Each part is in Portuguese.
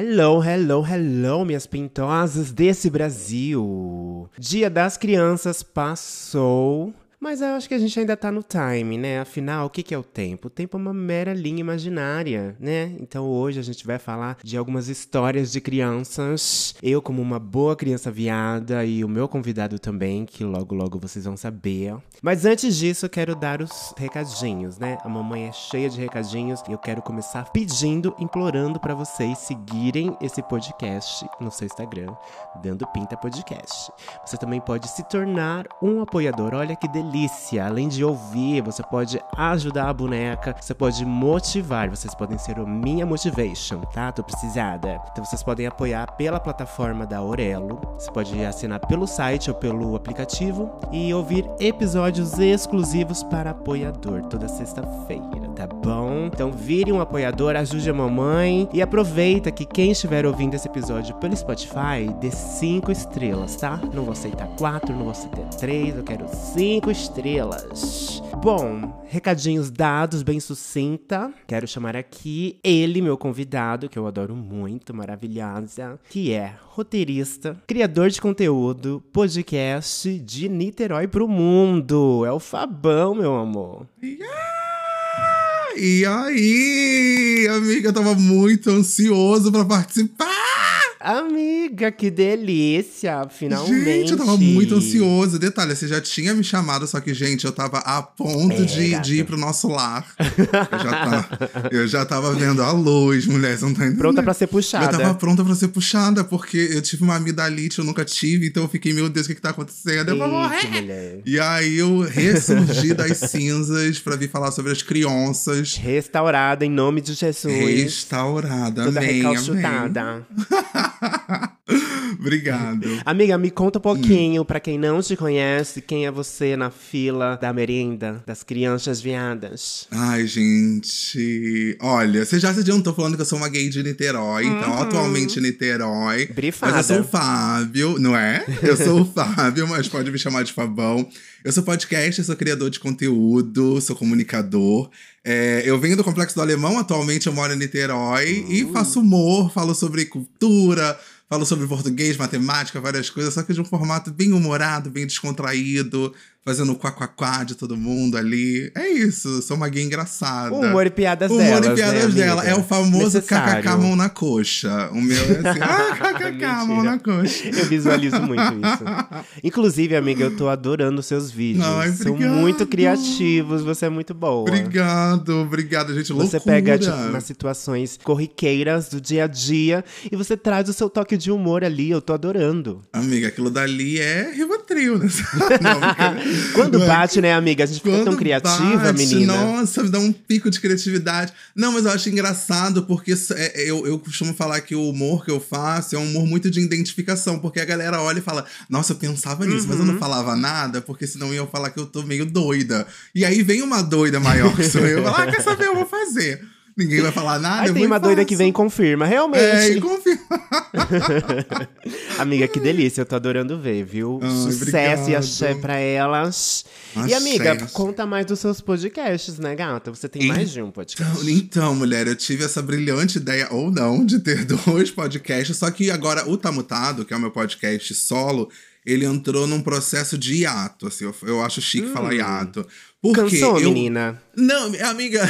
Hello, hello, hello, minhas pintosas desse Brasil. Dia das Crianças passou. Mas eu acho que a gente ainda tá no time, né? Afinal, o que, que é o tempo? O tempo é uma mera linha imaginária, né? Então hoje a gente vai falar de algumas histórias de crianças. Eu, como uma boa criança viada, e o meu convidado também, que logo logo vocês vão saber. Mas antes disso, quero dar os recadinhos, né? A mamãe é cheia de recadinhos e eu quero começar pedindo, implorando para vocês seguirem esse podcast no seu Instagram, Dando Pinta Podcast. Você também pode se tornar um apoiador. Olha que delícia! Delícia. Além de ouvir, você pode ajudar a boneca, você pode motivar, vocês podem ser o minha motivation, tá? Tô precisada. Então vocês podem apoiar pela plataforma da Orelo. Você pode assinar pelo site ou pelo aplicativo e ouvir episódios exclusivos para apoiador toda sexta-feira, tá bom? Então vire um apoiador, ajude a mamãe e aproveita que quem estiver ouvindo esse episódio pelo Spotify dê cinco estrelas, tá? Não vou aceitar quatro, não vou aceitar três, eu quero cinco estrelas. Bom, recadinhos dados, bem sucinta. Quero chamar aqui ele, meu convidado, que eu adoro muito, maravilhosa, que é roteirista, criador de conteúdo, podcast de Niterói pro mundo. É o Fabão, meu amor. E aí, amiga, eu tava muito ansioso para participar. Amiga, que delícia! Finalmente. Gente, eu tava muito ansioso. Detalhe, você já tinha me chamado, só que, gente, eu tava a ponto é, de, de, ir pro nosso lar. Eu já, tava, eu já tava vendo a luz, mulher, você não tá entendendo. Pronta pra ser puxada. Eu tava pronta pra ser puxada, porque eu tive uma amidalite, eu nunca tive, então eu fiquei, meu Deus, o que que tá acontecendo? Eu vou morrer! E aí eu ressurgi das cinzas pra vir falar sobre as crianças. Restaurada em nome de Jesus. Restaurada, Toda amém, recalchutada. Amém. Obrigado. Amiga, me conta um pouquinho, hum. para quem não te conhece, quem é você na fila da merenda das crianças viadas? Ai, gente. Olha, você já se adiantou falando que eu sou uma gay de Niterói, então, uhum. então atualmente Niterói. Brifada. Mas eu sou o Fábio, não é? Eu sou o Fábio, mas pode me chamar de Fabão. Eu sou podcast, sou criador de conteúdo, sou comunicador. É, eu venho do Complexo do Alemão, atualmente eu moro em Niterói uh. e faço humor, falo sobre cultura, falo sobre português, matemática, várias coisas, só que de um formato bem humorado, bem descontraído fazendo o quá de todo mundo ali. É isso, sou uma gay engraçada. O humor e piadas o humor e piadas né, dela. É o famoso kkk mão na coxa. O meu é assim, ah, kkk mão na coxa. Eu visualizo muito isso. Inclusive, amiga, eu tô adorando seus vídeos. Ai, São muito criativos, você é muito boa. Obrigado, obrigado, gente. Loucura. Você pega, tipo, nas situações corriqueiras do dia a dia e você traz o seu toque de humor ali. Eu tô adorando. Amiga, aquilo dali é Rivotril, né? Não, Quando bate, né, amiga? A gente fica tão criativa, bate, menina. Nossa, me dá um pico de criatividade. Não, mas eu acho engraçado porque é, eu, eu costumo falar que o humor que eu faço é um humor muito de identificação, porque a galera olha e fala: Nossa, eu pensava nisso, uhum. mas eu não uhum. falava nada, porque senão eu ia falar que eu tô meio doida. E aí vem uma doida maior que sou eu, ah, quer saber, eu vou fazer. Ninguém vai falar nada. Aí tem uma doida que vem e confirma, realmente. É, e confirma. amiga, que delícia, eu tô adorando ver, viu? Ai, Sucesso obrigado. e axé pra elas. Axé, e amiga, axé. conta mais dos seus podcasts, né, gata? Você tem mais de um podcast. Então, então, mulher, eu tive essa brilhante ideia, ou não, de ter dois podcasts. Só que agora o Tamutado, que é o meu podcast solo, ele entrou num processo de hiato, assim, eu, eu acho chique hum. falar hiato. Porque Cansou, eu... menina? Não, amiga.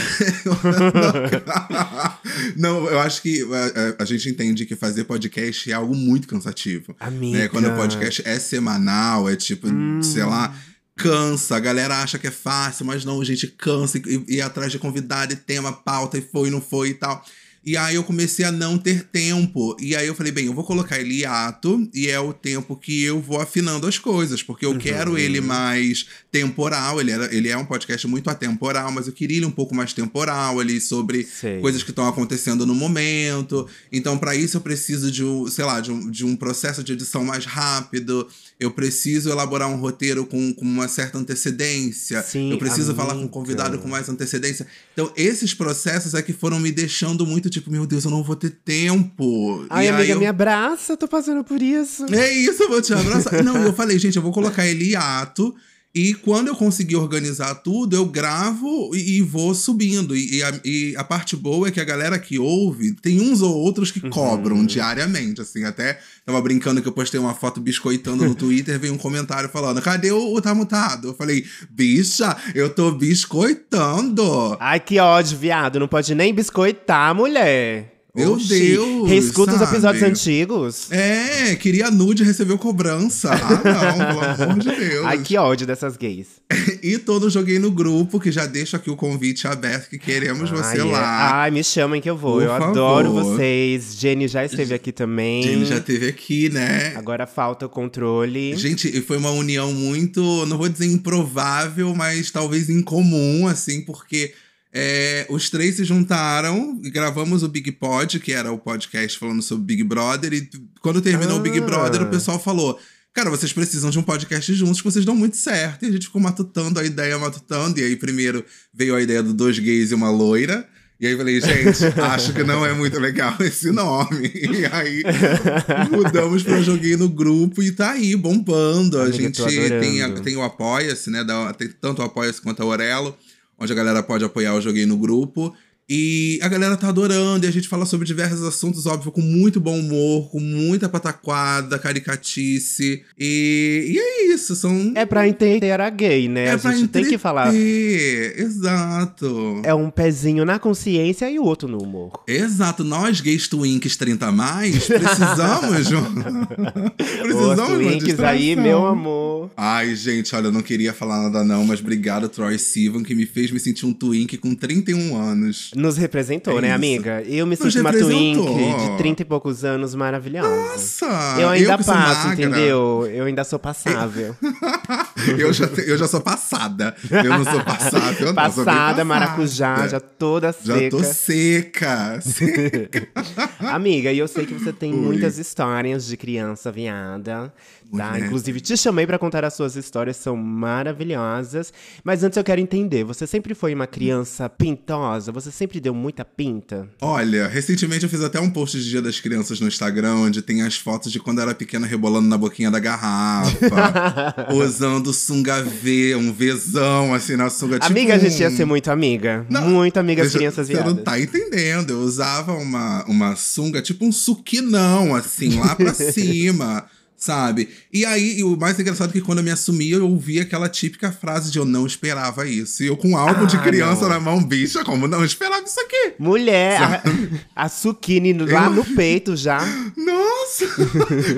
não, eu acho que a, é, é, a, gente entende que fazer podcast é algo muito cansativo. Amiga. Né? Quando o podcast é semanal, é tipo, hum. sei lá cansa. A galera acha que é fácil, mas não, a gente cansa e, e, e atrás de convidado e tema, pauta e foi, não foi e tal. E aí eu comecei a não ter tempo. E aí eu falei, bem, eu vou colocar ele ato e é o tempo que eu vou afinando as coisas, porque eu uhum. quero ele mais temporal. Ele, era, ele é um podcast muito atemporal, mas eu queria ele um pouco mais temporal ali sobre Sei. coisas que estão acontecendo no momento. Então, para isso, eu preciso de um, sei lá, de um, de um processo de edição mais rápido. Eu preciso elaborar um roteiro com, com uma certa antecedência. Sim, eu preciso amiga. falar com o convidado com mais antecedência. Então, esses processos é que foram me deixando muito tipo, meu Deus, eu não vou ter tempo. Ai, e amiga, eu... me abraça, tô passando por isso. É isso, eu vou te abraçar. não, eu falei, gente, eu vou colocar ele ato. E quando eu conseguir organizar tudo, eu gravo e, e vou subindo. E, e, a, e, a, parte boa é que a galera que ouve, tem uns ou outros que uhum. cobram diariamente. Assim, até tava brincando que eu postei uma foto biscoitando no Twitter, veio um comentário falando: cadê o, o Tá Mutado? Eu falei, bicha, eu tô biscoitando. Ai, que ódio, viado. Não pode nem biscoitar, mulher. Meu Oxi, Deus! Reescuta os episódios antigos. É, queria nude recebeu cobrança. Ah, não, pelo amor de Deus. Ai, que ódio dessas gays. e todo joguei no grupo, que já deixo aqui o convite aberto, que queremos Ai, você é. lá. Ai, me chamem que eu vou. Por eu favor. adoro vocês. Jenny já esteve aqui também. Jenny já esteve aqui, né? Agora falta o controle. Gente, foi uma união muito, não vou dizer improvável, mas talvez incomum, assim, porque é, os três se juntaram e gravamos o Big Pod, que era o podcast falando sobre Big Brother. E quando terminou ah. o Big Brother, o ah. pessoal falou: Cara, vocês precisam de um podcast juntos, que vocês dão muito certo. E a gente ficou matutando a ideia, matutando. E aí, primeiro veio a ideia do dois gays e uma loira. E aí falei, gente, acho que não é muito legal esse nome. E aí mudamos pra Joguei no Grupo e tá aí, bombando. A gente tem, tem o Apoia-se, né? Tem tanto o Apoia-se quanto a Orelo onde a galera pode apoiar o Joguei no Grupo. E a galera tá adorando, e a gente fala sobre diversos assuntos, óbvio, com muito bom humor, com muita pataquada, caricatice. E, e é isso, são. É pra entender a gay, né? É a gente entreter, tem que falar. Exato. É um pezinho na consciência e o outro no humor. Exato. Nós, gays twinks 30 a mais, precisamos. precisamos Os twinks aí, meu amor. Ai, gente, olha, eu não queria falar nada, não, mas obrigado, Troy Sivan, que me fez me sentir um twink com 31 anos. Nos representou, é né, isso. amiga? Eu me sinto uma twink de 30 e poucos anos maravilhosa. Nossa! Eu ainda eu passo, entendeu? Eu ainda sou passável. eu, já, eu já sou passada. Eu não sou passável, Passada, maracujá, já toda seca. Já tô seca. seca. amiga, e eu sei que você tem Oi. muitas histórias de criança viada. Tá? Inclusive, te chamei para contar as suas histórias, são maravilhosas. Mas antes eu quero entender, você sempre foi uma criança pintosa? Você sempre deu muita pinta? Olha, recentemente eu fiz até um post de Dia das Crianças no Instagram, onde tem as fotos de quando eu era pequena rebolando na boquinha da garrafa, usando sunga V, um Vzão assim na sunga. Tipo amiga, a gente ia ser muito amiga. Não, muito amiga das crianças viadas. Você não tá entendendo. Eu usava uma, uma sunga, tipo um suquinão, assim, lá pra cima sabe? E aí, o mais engraçado é que quando eu me assumi, eu ouvi aquela típica frase de eu não esperava isso. E eu com um álbum ah, de criança não. na mão, bicha, como não esperava isso aqui? Mulher, a, a Suquine lá eu... no peito já. Nossa!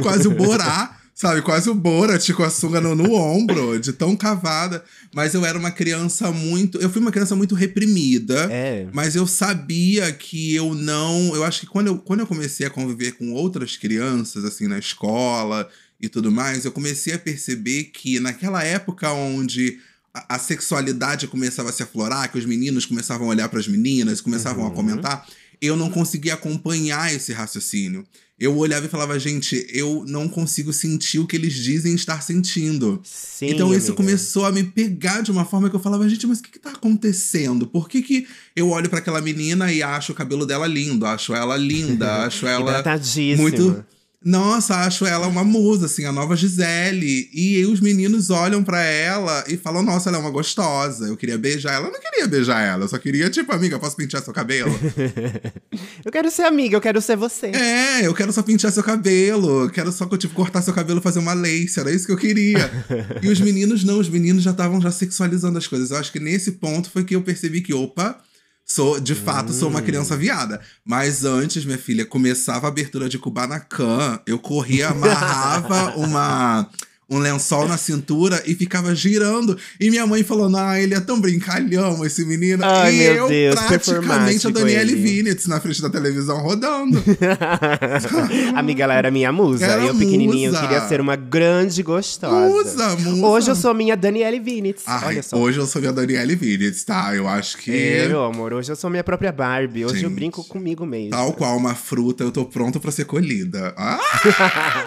Quase o Borá. Sabe, quase o Borat com a sunga no, no, ombro, de tão cavada. Mas eu era uma criança muito. Eu fui uma criança muito reprimida. É. Mas eu sabia que eu não. Eu acho que quando eu, quando eu comecei a conviver com outras crianças, assim, na escola e tudo mais, eu comecei a perceber que naquela época onde a, a sexualidade começava a se aflorar, que os meninos começavam a olhar para as meninas, começavam uhum. a comentar, eu não conseguia acompanhar esse raciocínio eu olhava e falava, gente, eu não consigo sentir o que eles dizem estar sentindo. Sim, então isso amiga. começou a me pegar de uma forma que eu falava, gente, mas o que, que tá acontecendo? Por que, que eu olho para aquela menina e acho o cabelo dela lindo, acho ela linda, acho ela muito nossa, acho ela uma musa, assim, a nova Gisele. E os meninos olham para ela e falam: Nossa, ela é uma gostosa. Eu queria beijar ela. Eu não queria beijar ela, eu só queria, tipo, amiga, posso pentear seu cabelo? eu quero ser amiga, eu quero ser você. É, eu quero só pentear seu cabelo. Eu quero só, tipo, cortar seu cabelo e fazer uma lace. Era isso que eu queria. e os meninos não, os meninos já estavam já sexualizando as coisas. Eu acho que nesse ponto foi que eu percebi que, opa Sou, de fato, hum. sou uma criança hum. viada. Mas antes, minha filha, começava a abertura de Kubanacan, eu corria, amarrava uma um lençol na cintura e ficava girando. E minha mãe falou: Ah, ele é tão brincalhão, esse menino. Ai, e eu, Deus, praticamente, a Daniele Vinitz na frente da televisão rodando. Amiga, ela era minha musa. Era eu, pequenininho, musa. queria ser uma grande gostosa. Musa, musa. Hoje eu sou minha Daniele Vinitz. Ai, Olha só. Hoje eu sou minha Daniele Vinitz, tá? Eu acho que. É, meu amor, hoje eu sou minha própria Barbie. Hoje Gente, eu brinco comigo mesmo. Tal qual uma fruta, eu tô pronto para ser colhida. Ah!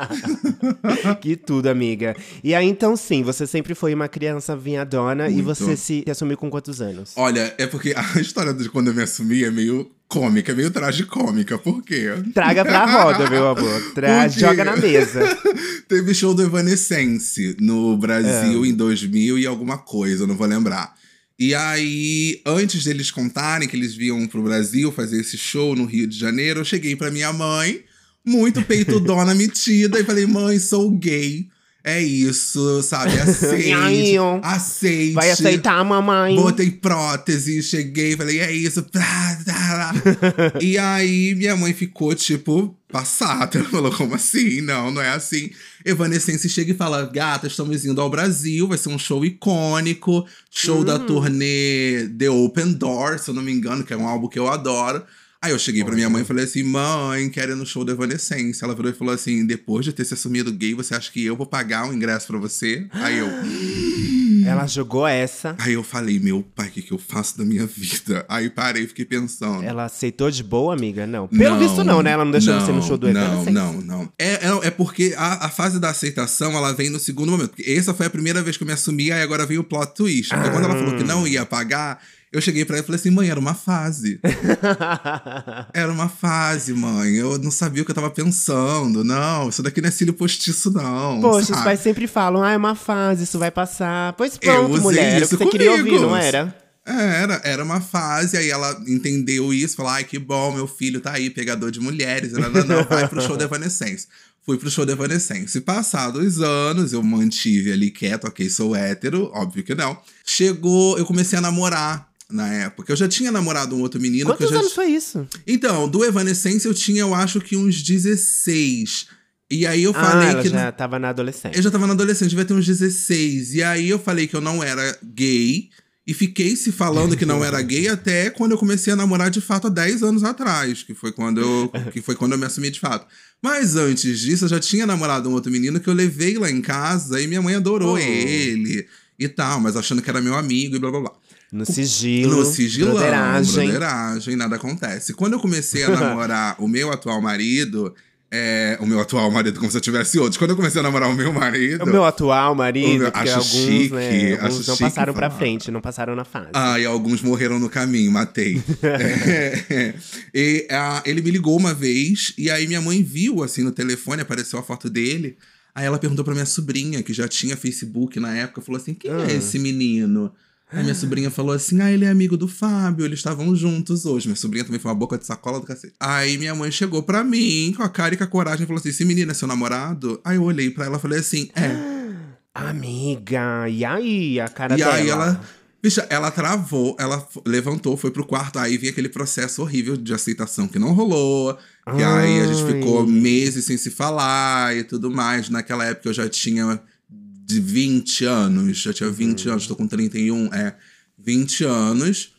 que tudo, amiga. E aí, então, sim, você sempre foi uma criança vinhadona Muito. e você se assumiu com quantos anos? Olha, é porque a história de quando eu me assumi é meio cômica, é meio tragicômica. Por quê? Traga pra roda, meu amor. Tra joga na mesa. Teve show do Evanescence no Brasil É. em 2000 e alguma coisa, eu não vou lembrar. E aí, antes deles contarem que eles vinham pro Brasil fazer esse show no Rio de Janeiro, eu cheguei pra minha mãe, muito peitudona metida, e falei: mãe, sou gay. É isso, sabe? Aceite. Aceite. Vai aceitar, mamãe. Botei prótese, cheguei, falei, é isso. E aí minha mãe ficou, tipo, passada. Falou, como assim? Não, não é assim. Evanescence chega e fala, gata, estamos indo ao Brasil, vai ser um show icônico. Show da turnê The Open Door, se eu não me engano, que é um álbum que eu adoro. Aí eu cheguei pra minha mãe e falei assim, mãe, quero ir no show da Evanescence. Ela virou e falou assim, depois de ter se assumido gay, você acha que eu vou pagar um ingresso pra você? Aí eu... Ela jogou essa. Aí eu falei, meu pai, o que, que eu faço da minha vida? Aí parei e fiquei pensando. Ela aceitou de boa, amiga? Não. Pelo visto, não, né? Ela não deixou você no show do Não, Evanescence. não, não. É, é, é porque a, a fase da aceitação, ela vem no segundo momento. Porque essa foi a primeira vez que eu me assumi, aí agora veio o plot twist. Porque quando ela falou que não ia pagar, eu cheguei pra ela e falei assim, mãe, era uma fase. Era uma fase, mãe. Eu não sabia o que eu tava pensando. Não, isso daqui não é cílio postiço, não. Poxa, os sabe? pais sempre falam, ah, é uma fase, isso vai passar. Pois pronto, mulher, isso que você queria comigo. ouvir, não era? Era, era uma fase, aí ela entendeu isso, falou: ai, que bom, meu filho tá aí, pegador de mulheres. Ela, não, não, vai pro show da Evanescence. Fui pro show da Evanescence. Passados anos, eu mantive ali quieto, ok, sou hétero, óbvio que não. Chegou, eu comecei a namorar na época. Eu já tinha namorado um outro menino Quantos que eu já. anos foi isso? Então, do Evanescence eu tinha, eu acho que uns 16. E aí eu ah, falei ela que. já tava na adolescência. Eu já tava na adolescente, devia ter uns 16. E aí eu falei que eu não era gay. E fiquei se falando que não era gay até quando eu comecei a namorar de fato há 10 anos atrás. Que foi quando eu, que foi quando eu me assumi de fato. Mas antes disso, eu já tinha namorado um outro menino que eu levei lá em casa e minha mãe adorou Oh. ele e tal, mas achando que era meu amigo e blá blá blá. No sigilo. No sigilão, broderagem. broderagem, nada acontece. Quando eu comecei a namorar o meu atual marido, é, o meu atual marido, como se eu tivesse outros. Quando eu comecei a namorar o meu marido. O meu atual marido, meu- acho alguns, chique, né, alguns não passaram pra falar. frente, não passaram na fase. Ah, e alguns morreram no caminho, matei. É, e, ah, ele me ligou uma vez, e aí minha mãe viu, assim, no telefone, apareceu a foto dele. Aí ela perguntou pra minha sobrinha, que já tinha Facebook na época, falou assim: quem Ah. é esse menino? Aí minha sobrinha falou assim: ah, ele é amigo do Fábio, eles estavam juntos hoje. Minha sobrinha também foi uma boca de sacola do cacete. Aí minha mãe chegou pra mim, com a cara e com a coragem, e falou assim: esse menino é seu namorado? Aí eu olhei pra ela e falei assim: é. Amiga, e aí a cara E dela? aí ela. Bicha, ela travou, ela levantou, foi pro quarto, aí vinha aquele processo horrível de aceitação que não rolou. E aí a gente Ai. ficou meses sem se falar e tudo mais. Naquela época eu já tinha de 20 anos, já tinha 20 anos, tô com 31, é, 20 anos.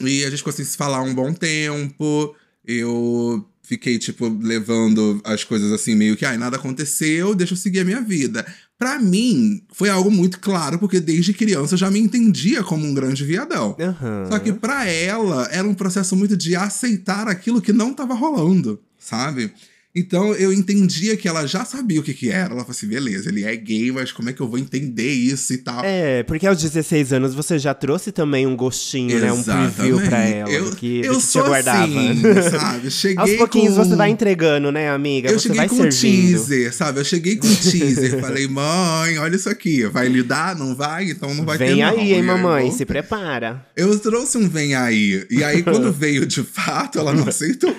E a gente ficou sem se falar um bom tempo. Eu fiquei, tipo, levando as coisas assim, meio que, ai, nada aconteceu, deixa eu seguir a minha vida. Pra mim, foi algo muito claro, porque desde criança eu já me entendia como um grande viadão. Aham. Só que pra ela, era um processo muito de aceitar aquilo que não tava rolando, sabe? Então eu entendia que ela já sabia o que que era. Ela falou assim, beleza, ele é gay, mas como é que eu vou entender isso e tal? É, porque aos 16 anos você já trouxe também um gostinho, né? Um preview pra ela. Eu, que, eu sou aguardava. assim, sabe? Cheguei Aos pouquinhos com... você vai entregando, né, amiga? Eu você cheguei vai com servindo. teaser, sabe? Eu cheguei com teaser. falei, mãe, olha isso aqui. Vai lidar? Não vai? Então não vai ter Vem aí, hein, mamãe? eu- Se prepara. Eu trouxe um vem aí. E aí, quando veio de fato, ela não aceitou.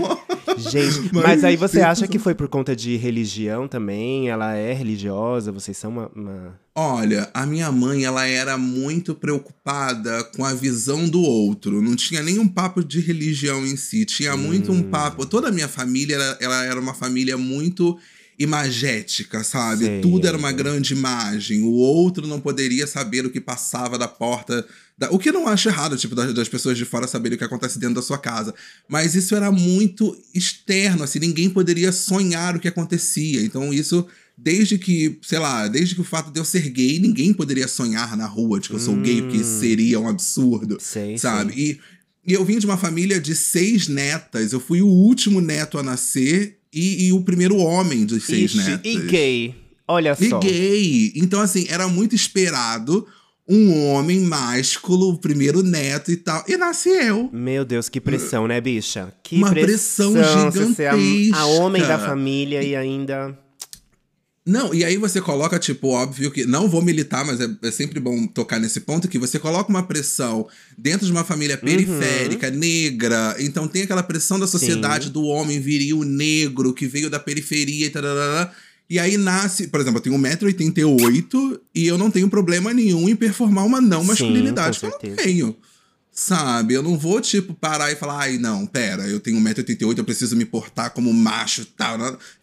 Gente, Mas mas, aí você acha que foi por conta de religião também? Ela é religiosa? Vocês são uma. uma- Olha, a minha mãe, ela era muito preocupada com a visão do outro. Não tinha nenhum papo de religião em si. Tinha muito um papo. Toda a minha família, era, ela era uma família muito imagética, sabe? Sei, Tudo era uma amiga. grande imagem. O outro não poderia saber o que passava da porta. da- O que eu não acho errado, tipo, das, das pessoas de fora saberem o que acontece dentro da sua casa. Mas isso era muito externo, assim, ninguém poderia sonhar o que acontecia. Então, isso desde que, sei lá, desde que o fato de eu ser gay, ninguém poderia sonhar na rua de que eu sou gay, porque isso seria um absurdo, Sei, sabe? E, e eu vim de uma família de seis netas, eu fui o último neto a nascer e, e o primeiro homem dos seis Ixi, netos. e gay. Olha E só. gay. Então, assim, era muito esperado um homem másculo, o primeiro neto e tal. E nasce eu. Meu Deus, que pressão, né, bicha? Que Uma pressão você ser a, a gigantesca. homem da família e ainda. Não, e aí você coloca, tipo, óbvio que. Não vou militar, mas é, é sempre bom tocar nesse ponto que você coloca uma pressão dentro de uma família Uhum. periférica, negra. Então tem aquela pressão da sociedade do homem viril negro que veio da periferia e tal. E aí nasce, por exemplo, eu tenho 1,88m e eu não tenho problema nenhum em performar uma não Sim, masculinidade. com que eu não tenho. Sabe? Eu não vou, tipo, parar e falar, ai, não, pera, eu tenho 1,88m, eu preciso me portar como macho e tal.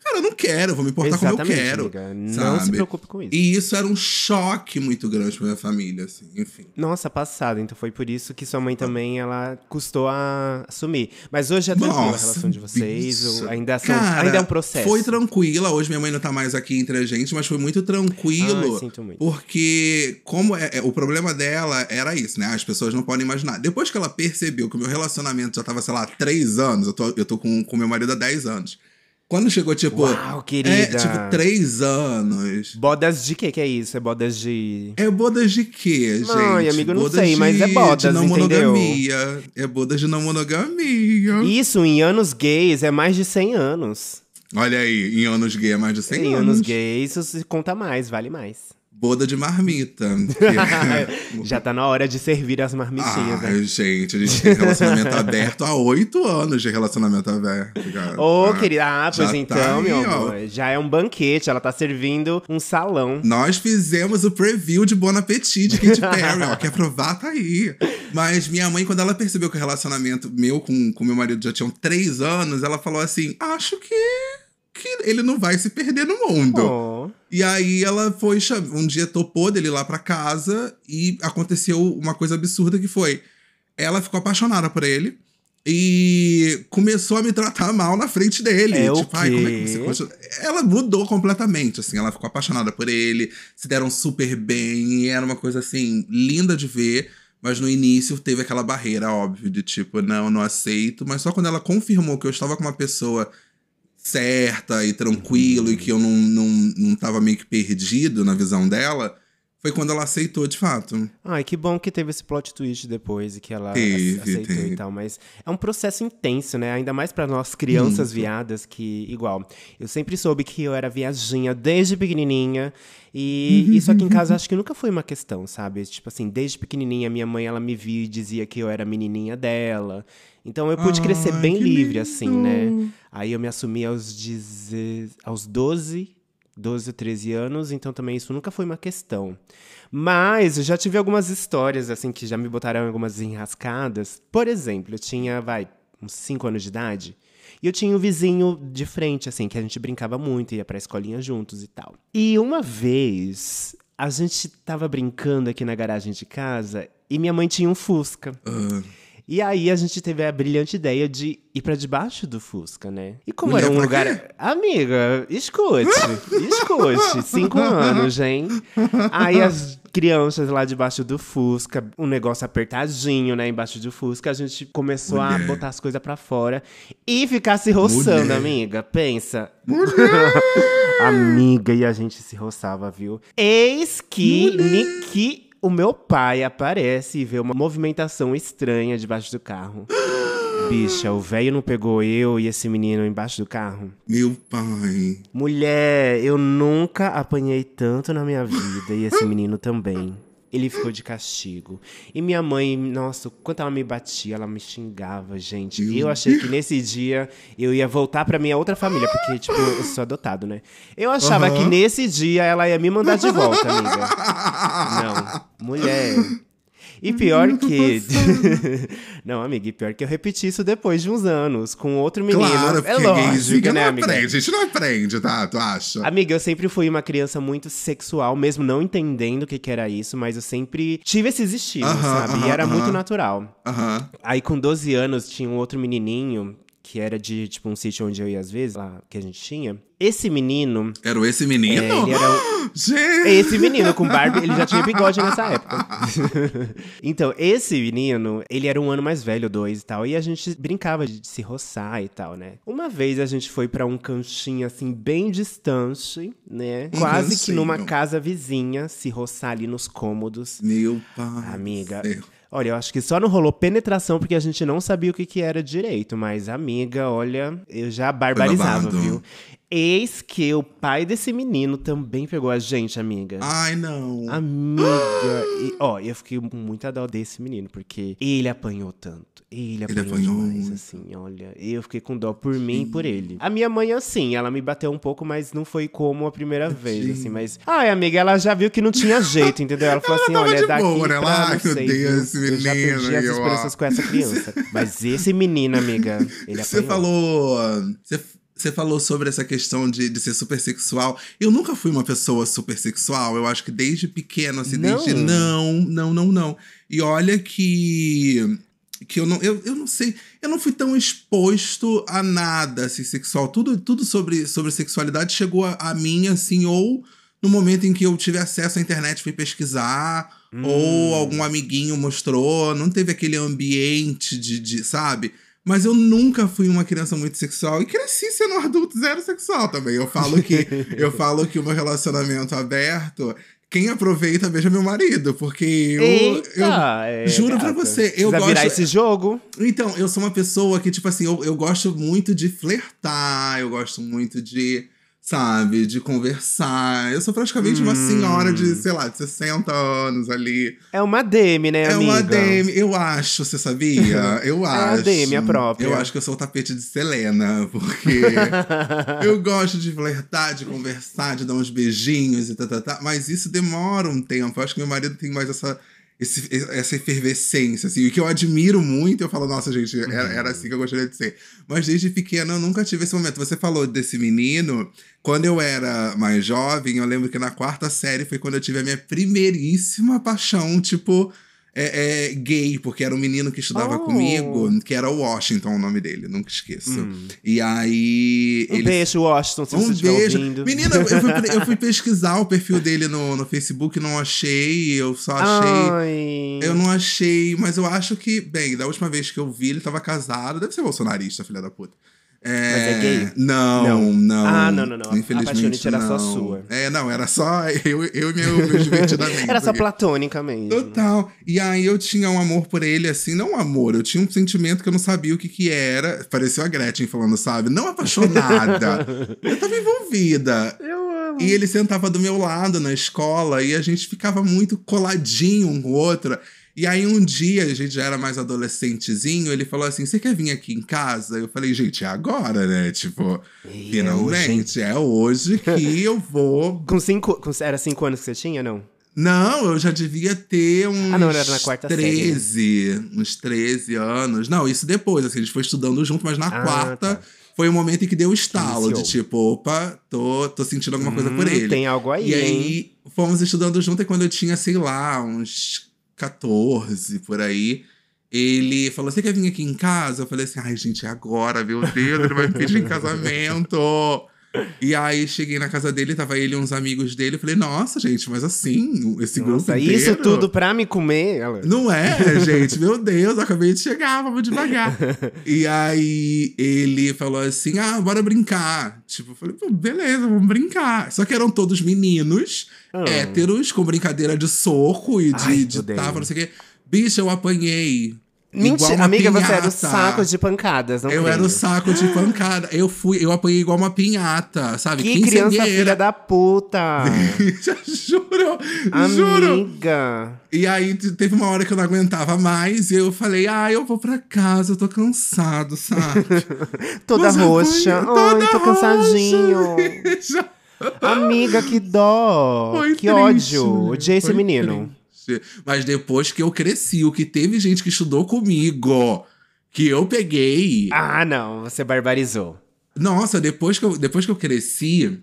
Cara, eu não quero, eu vou me portar como eu Exatamente, quero. amiga. Não se sabe? preocupe com isso. E isso era um choque muito grande pra minha família, assim, enfim. Nossa, passado. Então foi por isso que sua mãe também, ela custou a assumir. Mas hoje é tranquila a relação de vocês? ainda, são, Cara, ainda é um processo? Foi tranquila. Hoje minha mãe não tá mais aqui entre a gente, mas foi muito tranquilo. Ai, sinto muito. Porque, como é, é- o problema dela era isso, né? As pessoas não podem imaginar. Depois que ela percebeu que o meu relacionamento já tava, sei lá, três anos, eu tô, eu tô com, com meu marido há 10 anos. Quando chegou, tipo. Uau, querida. É, tipo, três anos. Bodas de quê que é isso? É bodas de... É bodas de quê, gente? Ai, amigo, não bodas sei, mas é bodas, de não entendeu? monogamia. É bodas de não monogamia. Isso, em anos gays, é mais de 100 anos. Olha aí, em anos gay é mais de 100 em anos. anos gays, isso se conta mais, vale mais. Boda de marmita. Já tá na hora de servir as marmitinhas, né? Ai, gente, a gente tem relacionamento aberto há oito anos de relacionamento aberto. Ô, Ah, querida, ah, pois tá então, aí, meu ó. amor, já é um banquete, ela tá servindo um salão. Nós fizemos o preview de Bon Appetit de Katy Perry, ó. Quer provar, tá aí. Mas minha mãe, quando ela percebeu que o relacionamento meu com, com meu marido já tinham três anos, ela falou assim: acho que, que ele não vai se perder no mundo. Oh. E aí ela foi, um dia topou dele lá pra casa e aconteceu uma coisa absurda que foi, ela ficou apaixonada por ele e começou a me tratar mal na frente dele. É tipo, ai, como é que você continua?" Ela mudou completamente, assim, ela ficou apaixonada por ele, se deram super bem, e era uma coisa assim linda de ver. Mas no início teve aquela barreira, óbvio, de tipo, não, não aceito. Mas só quando ela confirmou que eu estava com uma pessoa certa e tranquilo e que eu não, não, não tava meio que perdido na visão dela, foi quando ela aceitou de fato. Ai, que bom que teve esse plot twist depois e que ela Teve, ace- aceitou teve. e tal. Mas é um processo intenso, né? Ainda mais pra nós crianças viadas que, igual, eu sempre soube que eu era viadinha desde pequenininha. E isso aqui em casa acho que nunca foi uma questão, sabe? Tipo assim, desde pequenininha minha mãe ela me via e dizia que eu era menininha dela. Então eu pude crescer Ai, bem livre, assim, né? lindo. Aí eu me assumi aos, deze... aos 12, 12 ou 13 anos, então também isso nunca foi uma questão. Mas eu já tive algumas histórias, assim, que já me botaram em algumas enrascadas. Por exemplo, eu tinha, vai, uns 5 anos de idade. E eu tinha um vizinho de frente, assim, que a gente brincava muito, ia pra escolinha juntos e tal. E uma vez, a gente tava brincando aqui na garagem de casa e minha mãe tinha um Fusca. Ah, E aí a gente teve a brilhante ideia de ir pra debaixo do Fusca, né? E como Mulher era um lugar. Amiga, escute, escute. Cinco anos, hein? Aí as crianças lá debaixo do Fusca, um negócio apertadinho, né? Embaixo do Fusca, a gente começou a Mulher. botar as coisas pra fora e ficar se roçando, Mulher. amiga. Pensa. Amiga, e a gente se roçava, viu? Eis que Niki, o meu pai, aparece e vê uma movimentação estranha debaixo do carro. Bicha, o velho não pegou eu e esse menino embaixo do carro? meu pai. Mulher, eu nunca apanhei tanto na minha vida e esse menino também. Ele ficou de castigo. E minha mãe, nossa, quando ela me batia, ela me xingava, gente. Meu Eu achei que nesse dia eu ia voltar pra minha outra família, porque, tipo, eu sou adotado, né? Eu achava Aham. que nesse dia ela ia me mandar de volta, amiga. Não, mulher. E pior que. não, amiga, e pior que eu repeti isso depois de uns anos, com outro menino. Claro, é lógico, gayzinha né, não amiga? aprende. A gente não aprende, tá? Tu acha? Amiga, eu sempre fui uma criança muito sexual, mesmo não entendendo o que, que era isso, mas eu sempre tive esses estímulos, Aham, sabe? e aham, era muito aham. natural. Aham. Aí, com 12 anos, tinha um outro menininho que era de tipo um sítio onde eu ia às vezes, lá que a gente tinha. Esse menino. Era esse menino? É, ele era Gente! Esse menino com barba, ele já tinha bigode nessa época. então, esse menino, ele era um ano mais velho, dois e tal, e a gente brincava de se roçar e tal, né? Uma vez a gente foi pra um canchinho assim bem distante, né? Um Quase que canchinho. numa casa vizinha, se roçar ali nos cômodos. Meu pai. Amiga, céu. Olha, eu acho que só não rolou penetração porque a gente não sabia o que, que era direito. Mas, amiga, olha, eu já barbarizava, viu? Eis que o pai desse menino também pegou a gente, amiga. Ai, não. Amiga, e, ó, eu fiquei com muita dó desse menino, porque ele apanhou tanto. Ele apanhou, apanhou demais, muito. assim, olha. Eu fiquei com dó por mim e por ele. A minha mãe, assim, ela me bateu um pouco, mas não foi como a primeira vez, assim, mas. Ai, amiga, ela já viu que não tinha jeito, entendeu? Ela falou assim: tava olha, daqui. boa, pra, Ai, não meu sei, Deus, viu? esse Eu já menino, perdi as eu, esperanças com essa criança. Mas esse menino, amiga, ele Você apanhou. falou. Você, você falou sobre essa questão de, de ser super sexual. Eu nunca fui uma pessoa super sexual. Eu acho que desde pequeno, assim, Não? desde. Não, não, não, não. E olha que. Que eu não, eu, eu não sei, eu não fui tão exposto a nada assim, sexual. Tudo, tudo sobre, sobre sexualidade chegou a, a mim, assim, ou no momento em que eu tive acesso à internet, fui pesquisar, ou algum amiguinho mostrou, não teve aquele ambiente de, de, sabe? Mas eu nunca fui uma criança muito sexual e cresci sendo um adulto zero sexual também. Eu falo que eu falo que o meu relacionamento aberto, quem aproveita beija meu marido, porque eu, Eita, eu é, juro pra gata. você, eu Precisa gosto virar esse jogo. então, eu sou uma pessoa que, tipo assim, eu, eu gosto muito de flertar, eu gosto muito de, sabe, de conversar. Eu sou praticamente uma Hum. senhora de, sei lá, de 60 anos ali. É uma DM, né, É amiga? uma DM, eu acho, você sabia? Eu É a acho. DM, a própria. Eu acho que eu sou o tapete de Selena, porque eu gosto de flertar, de conversar, de dar uns beijinhos e tá, tá, tá. Mas isso demora um tempo. Eu acho que meu marido tem mais essa, esse- essa efervescência, assim. O que eu admiro muito, eu falo, nossa, gente, era, era assim que eu gostaria de ser. Mas desde pequena eu nunca tive esse momento. Você falou desse menino. Quando eu era mais jovem, eu lembro que na quarta série foi quando eu tive a minha primeiríssima paixão, tipo. É, é, gay, porque era um menino que estudava Oh. comigo, que era o Washington, o nome dele, nunca esqueço. E aí. Um ele beijo, Washington, se um você beijo. ouvindo. Menina, eu fui, eu fui pesquisar o perfil dele no, no Facebook, não achei. Eu só achei. Ai. Eu não achei, mas eu acho que, bem, da última vez que eu vi, ele tava casado. Deve ser bolsonarista, filha da puta. É, Mas é gay? Não, Não. não. Ah, não, não, não. A Infelizmente, apaixonite era só sua. É, não, era só eu, eu e meu, meu divertidamente. Era só platônica mesmo. Total. E aí eu tinha um amor por ele, assim, não um amor, eu tinha um sentimento que eu não sabia o que que era. Pareceu a Gretchen falando, sabe? Não apaixonada. eu tava envolvida. Eu amo. E ele sentava do meu lado na escola e a gente ficava muito coladinho um com o outro. E aí um dia, a gente já era mais adolescentezinho, ele falou assim: Você quer vir aqui em casa? Eu falei, gente, é agora, né? Tipo, Ih, é finalmente, é hoje que eu vou. Com cinco. com- era cinco anos que você tinha, não? Não, eu já devia ter uns Ah, não, era na quarta série, né? 13, uns 13 anos. Não, isso depois, assim, a gente foi estudando junto, mas na Ah, quarta tá. foi o momento em que deu o estalo de Iniciou. tipo, opa, tô, tô sentindo alguma coisa por Hum, ele. Tem algo aí, E hein? aí fomos estudando junto e quando eu tinha, sei lá, uns 14 por aí. Ele falou: Você quer vir aqui em casa? Eu falei assim: Ai, gente, é agora, meu Deus, ele vai me pedir em casamento. E aí cheguei na casa dele, tava ele e uns amigos dele. Eu falei: Nossa, gente, mas assim, esse grupo Nossa, inteiro. isso tudo pra me comer? Ela... Não é, gente, meu Deus, eu acabei de chegar, vamos devagar. e aí ele falou assim: ah, bora brincar. Tipo, eu falei, beleza, vamos brincar. Só que eram todos meninos, Ah. héteros, com brincadeira de soco e de, Ai, de tava, não sei o quê. Bicho, eu apanhei. Mentira, amiga, você era o pinhata. saco de pancadas, não Eu creio. era o saco de pancada. Eu fui, eu apanhei igual uma pinhata, sabe? Que criança filha da puta! juro, juro. Amiga! E aí te- teve uma hora que eu não aguentava mais e eu falei, ah, eu vou pra casa, eu tô cansado, sabe? Toda Mas roxa. fui- toda Ai, tô roxa. cansadinho. Amiga, que dó! foi que triste, ódio! Odiei esse menino. triste. Mas depois que eu cresci, o que teve gente que estudou comigo, que eu peguei. Ah, não, você barbarizou. Nossa, depois que eu, depois que eu cresci,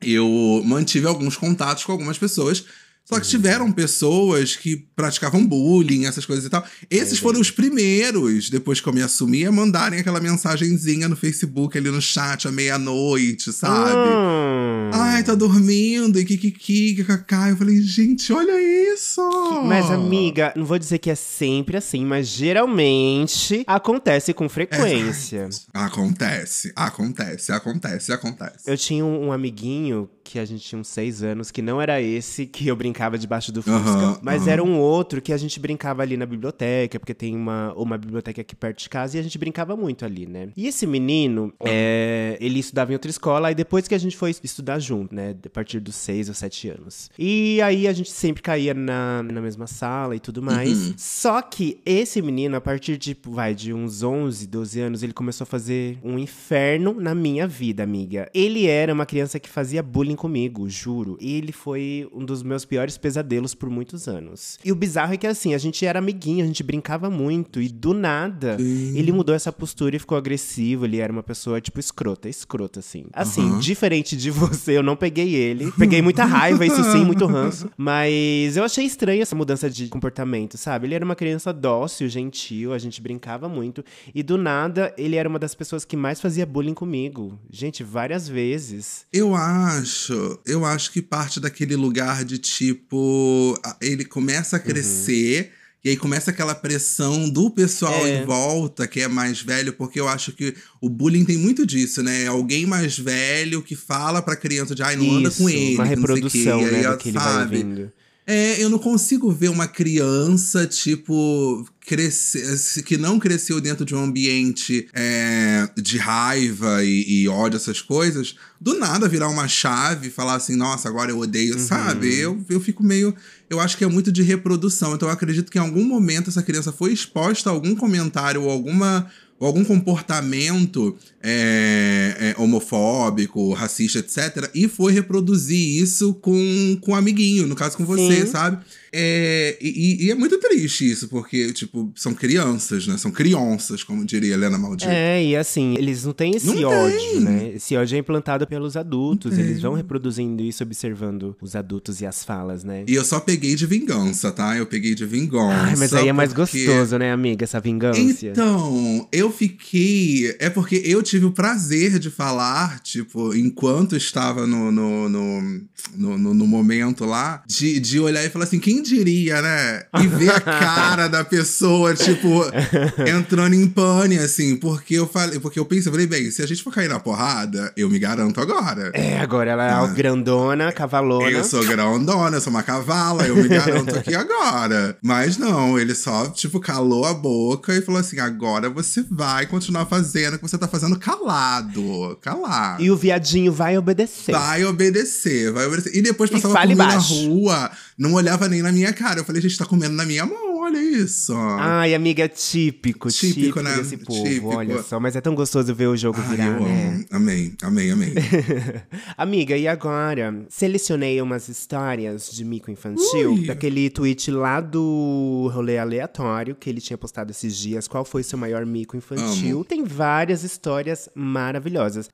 eu mantive alguns contatos com algumas pessoas. Só que tiveram pessoas que praticavam bullying, essas coisas e tal. Esses foram os primeiros, depois que eu me assumi, a mandarem aquela mensagenzinha no Facebook, ali no chat, à meia-noite, sabe? Hum. Ai, tá dormindo, e kikiki, kikaká. Eu falei, gente, olha isso! Mas, amiga, não vou dizer que é sempre assim, mas geralmente acontece com frequência. Acontece, acontece, acontece, acontece. Eu tinha um, um amiguinho que a gente tinha uns seis anos, que não era esse que eu brincava debaixo do Fusca, Aham, mas aham. era um outro que a gente brincava ali na biblioteca, porque tem uma, uma biblioteca aqui perto de casa e a gente brincava muito ali, né? E esse menino, é, ele estudava em outra escola, e depois que a gente foi estudar junto, né? A partir dos seis ou sete anos. E aí a gente sempre caía na, na mesma sala e tudo mais. Uhum. Só que esse menino, a partir de, vai, de uns 11, 12 anos, ele começou a fazer um inferno na minha vida, amiga. Ele era uma criança que fazia bullying comigo, juro. E ele foi um dos meus piores pesadelos por muitos anos. E o bizarro é que, assim, a gente era amiguinho, a gente brincava muito. E do nada, ele mudou essa postura e ficou agressivo. Ele era uma pessoa, tipo, escrota, escrota, assim. Assim, Aham. diferente de você, eu não peguei ele. Peguei muita raiva, isso sim, muito ranço. Mas eu achei estranho essa mudança de comportamento, sabe? Ele era uma criança dócil, gentil, a gente brincava muito. E do nada, ele era uma das pessoas que mais fazia bullying comigo. Gente, várias vezes. Eu acho, eu acho que parte daquele lugar de tipo, ele começa a Uhum. E aí começa aquela pressão do pessoal É. em volta, que é mais velho, porque eu acho que o bullying tem muito disso, né? Alguém mais velho que fala pra criança de ai, não anda com Isso, ele. Uma que não sei o quê. reprodução, aí, né, ó, do que ele vai sabe? ouvindo. É, eu não consigo ver uma criança, tipo, crescer, que não cresceu dentro de um ambiente é, de raiva e, e ódio, essas coisas, do nada virar uma chave e falar assim, nossa, agora eu odeio, sabe? Eu, eu fico meio. Eu acho que é muito de reprodução. Então eu acredito que em algum momento essa criança foi exposta a algum comentário ou alguma. Ou algum comportamento é, é, homofóbico, racista, etc., e foi reproduzir isso com, com um amiguinho, no caso com você, Sim. sabe? É, e, e é muito triste isso, porque, tipo, são crianças, né? São crianças, como diria Helena Maldita. É, e assim, eles não têm esse Não tem. ódio, né? Esse ódio é implantado pelos adultos. Eles vão reproduzindo isso, observando os adultos e as falas, né? E eu só peguei de vingança, tá? Eu peguei de vingança. Ai, mas aí é mais porque- gostoso, né, amiga, essa vingança? Então, eu fiquei. É porque eu tive o prazer de falar, tipo, enquanto estava no, no, no, no, no- no momento lá, de, de olhar e falar assim: quem diria, né? E ver a cara da pessoa, tipo, entrando em pane, assim. Porque eu falei, porque eu pensei, eu falei, bem, se a gente for cair na porrada, eu me garanto agora. É, agora ela é a grandona, cavalona. Eu sou grandona, eu sou uma cavala, eu me garanto aqui agora. Mas não, ele só, tipo, calou a boca e falou assim: agora você vai continuar fazendo o que você tá fazendo calado. Calado. E o viadinho vai obedecer. Vai obedecer, vai obedecer. E depois passava fale comendo na rua, não olhava nem na minha cara. Eu falei, gente, tá comendo na minha mão, olha isso. Ai, amiga, típico, Típico, típico, né? desse povo, Típico. olha só. Mas é tão gostoso ver o jogo Ai, virar, eu né? amo. Amém, amém, amém. Amiga, e agora? Selecionei umas histórias de mico infantil Ui. daquele tweet lá do rolê aleatório que ele tinha postado esses dias. Qual foi seu maior mico infantil? Tem várias histórias maravilhosas.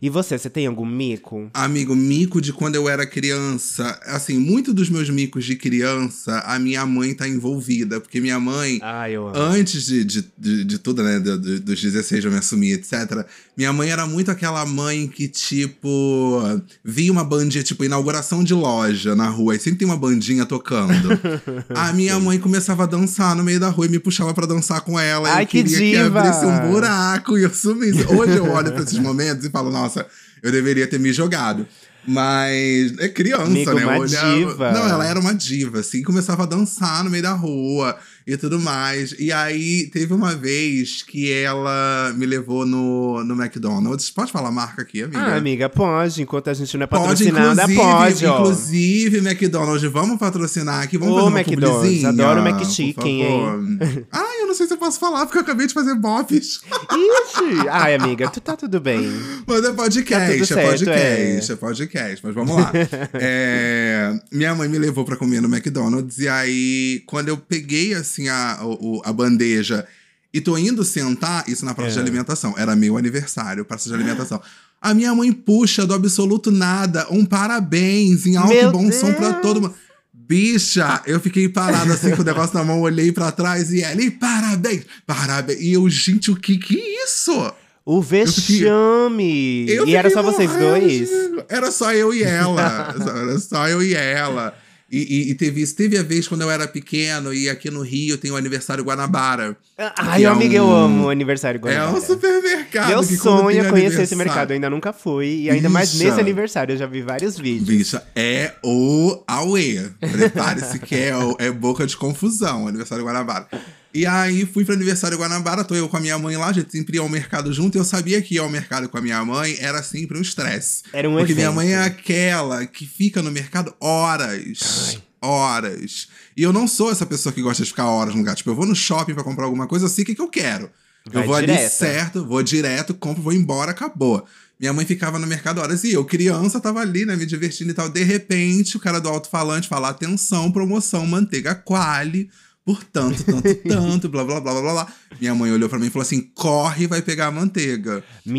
E você, você tem algum mico? Amigo, mico de quando eu era criança. Assim, muito dos meus micos de criança, a minha mãe tá envolvida. Porque minha mãe, Ah, eu amo. antes de, de, de, de tudo, né? do- do- dos 16 eu me assumi, etc. Minha mãe era muito aquela mãe que, tipo, via uma bandinha, tipo, inauguração de loja na rua, e sempre tem uma bandinha tocando. a minha mãe começava a dançar no meio da rua e me puxava pra dançar com ela. Ai, eu que queria que diva! abrisse um buraco e eu sumisse. Hoje eu olho pra esses momentos e falo, nossa, eu deveria ter me jogado. Mas é criança, Amigo, né? uma olhava- diva. Não, ela era uma diva, assim, começava a dançar no meio da rua e tudo mais. E aí teve uma vez que ela me levou no, no McDonald's. Pode falar a marca aqui, amiga? Ah, amiga, pode. Enquanto a gente não é Pode, patrocinada, inclusive, pode, ó. inclusive, McDonald's, vamos patrocinar aqui, vamos Ô, fazer uma McDonald's, adoro por McChicken, favor. Ai, eu não sei se eu posso falar, porque eu acabei de fazer bofs. Ixi! Ai, amiga, tu tá tudo bem. Mas é Tá podcast, tudo é certo, podcast, é. podcast. Mas vamos lá. É, minha mãe me levou pra comer no McDonald's e aí, quando eu peguei, assim, a, o- a bandeja e tô indo sentar, isso na praça É. de alimentação, era meu aniversário, praça de alimentação. A minha mãe puxa do absoluto nada um parabéns em alto Meu e bom som pra Deus! todo mundo. Bicha, eu fiquei parada assim com o negócio na mão, olhei pra trás e ela, e parabéns, parabéns. E eu, gente, o que que é isso? O vexame! Eu e era fiquei só vocês morrendo dois? de- Era só eu e ela. era só eu e ela. E, e- e teve isso. Teve a vez quando eu era pequeno e aqui no Rio tem o aniversário Guanabara. Ai, Que é amiga, eu um- amo o aniversário É Guanabara. um supermercado. Meu sonho é conhecer esse mercado. Eu ainda nunca fui. E ainda mais Bicha. nesse aniversário. Eu já vi vários vídeos. Bicha, é o Aue. Prepare-se que é, é boca de confusão, o aniversário Guanabara. E aí fui pro aniversário Guanabara, tô eu com a minha mãe lá, a gente sempre ia ao mercado junto, e eu sabia que ir ao mercado com a minha mãe era sempre um estresse. Era um Porque minha evento. mãe é aquela que fica no mercado horas. Horas. E eu não sou essa pessoa que gosta de ficar horas no lugar. Tipo, eu vou no shopping pra comprar alguma coisa, eu sei o que, que eu quero. Vai eu vou ali certo, vou direto, compro, vou embora, acabou. Minha mãe ficava no mercado horas e eu, criança, tava ali, né, me divertindo e tal. De repente, o cara do alto-falante fala: atenção, promoção, manteiga quali, por tanto, tanto, tanto, blá, blá, blá, blá, blá, blá. Minha mãe olhou pra mim e falou assim: corre, vai pegar a manteiga.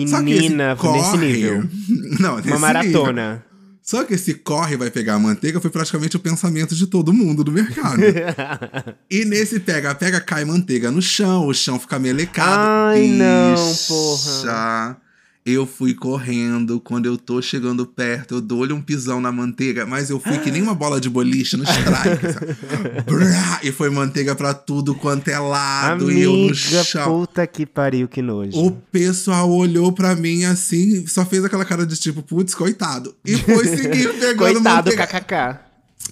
Só que esse Menina, nesse nível. Não, nesse Uma nível. maratona. Só que esse corre vai pegar a manteiga foi praticamente o pensamento de todo mundo do mercado. e nesse pega-pega cai manteiga no chão, o chão fica melecado. Ai, não, Bicha, porra. Eu fui correndo, quando eu tô chegando perto, eu dou-lhe um pisão na manteiga, mas eu fui que nem uma bola de boliche no strike. Brá! e foi manteiga pra tudo quanto é lado, e eu no Amiga, chão. puta que pariu, que nojo. O pessoal olhou pra mim assim, só fez aquela cara de tipo, putz, coitado. E foi seguir pegando Coitado, manteiga. kkk.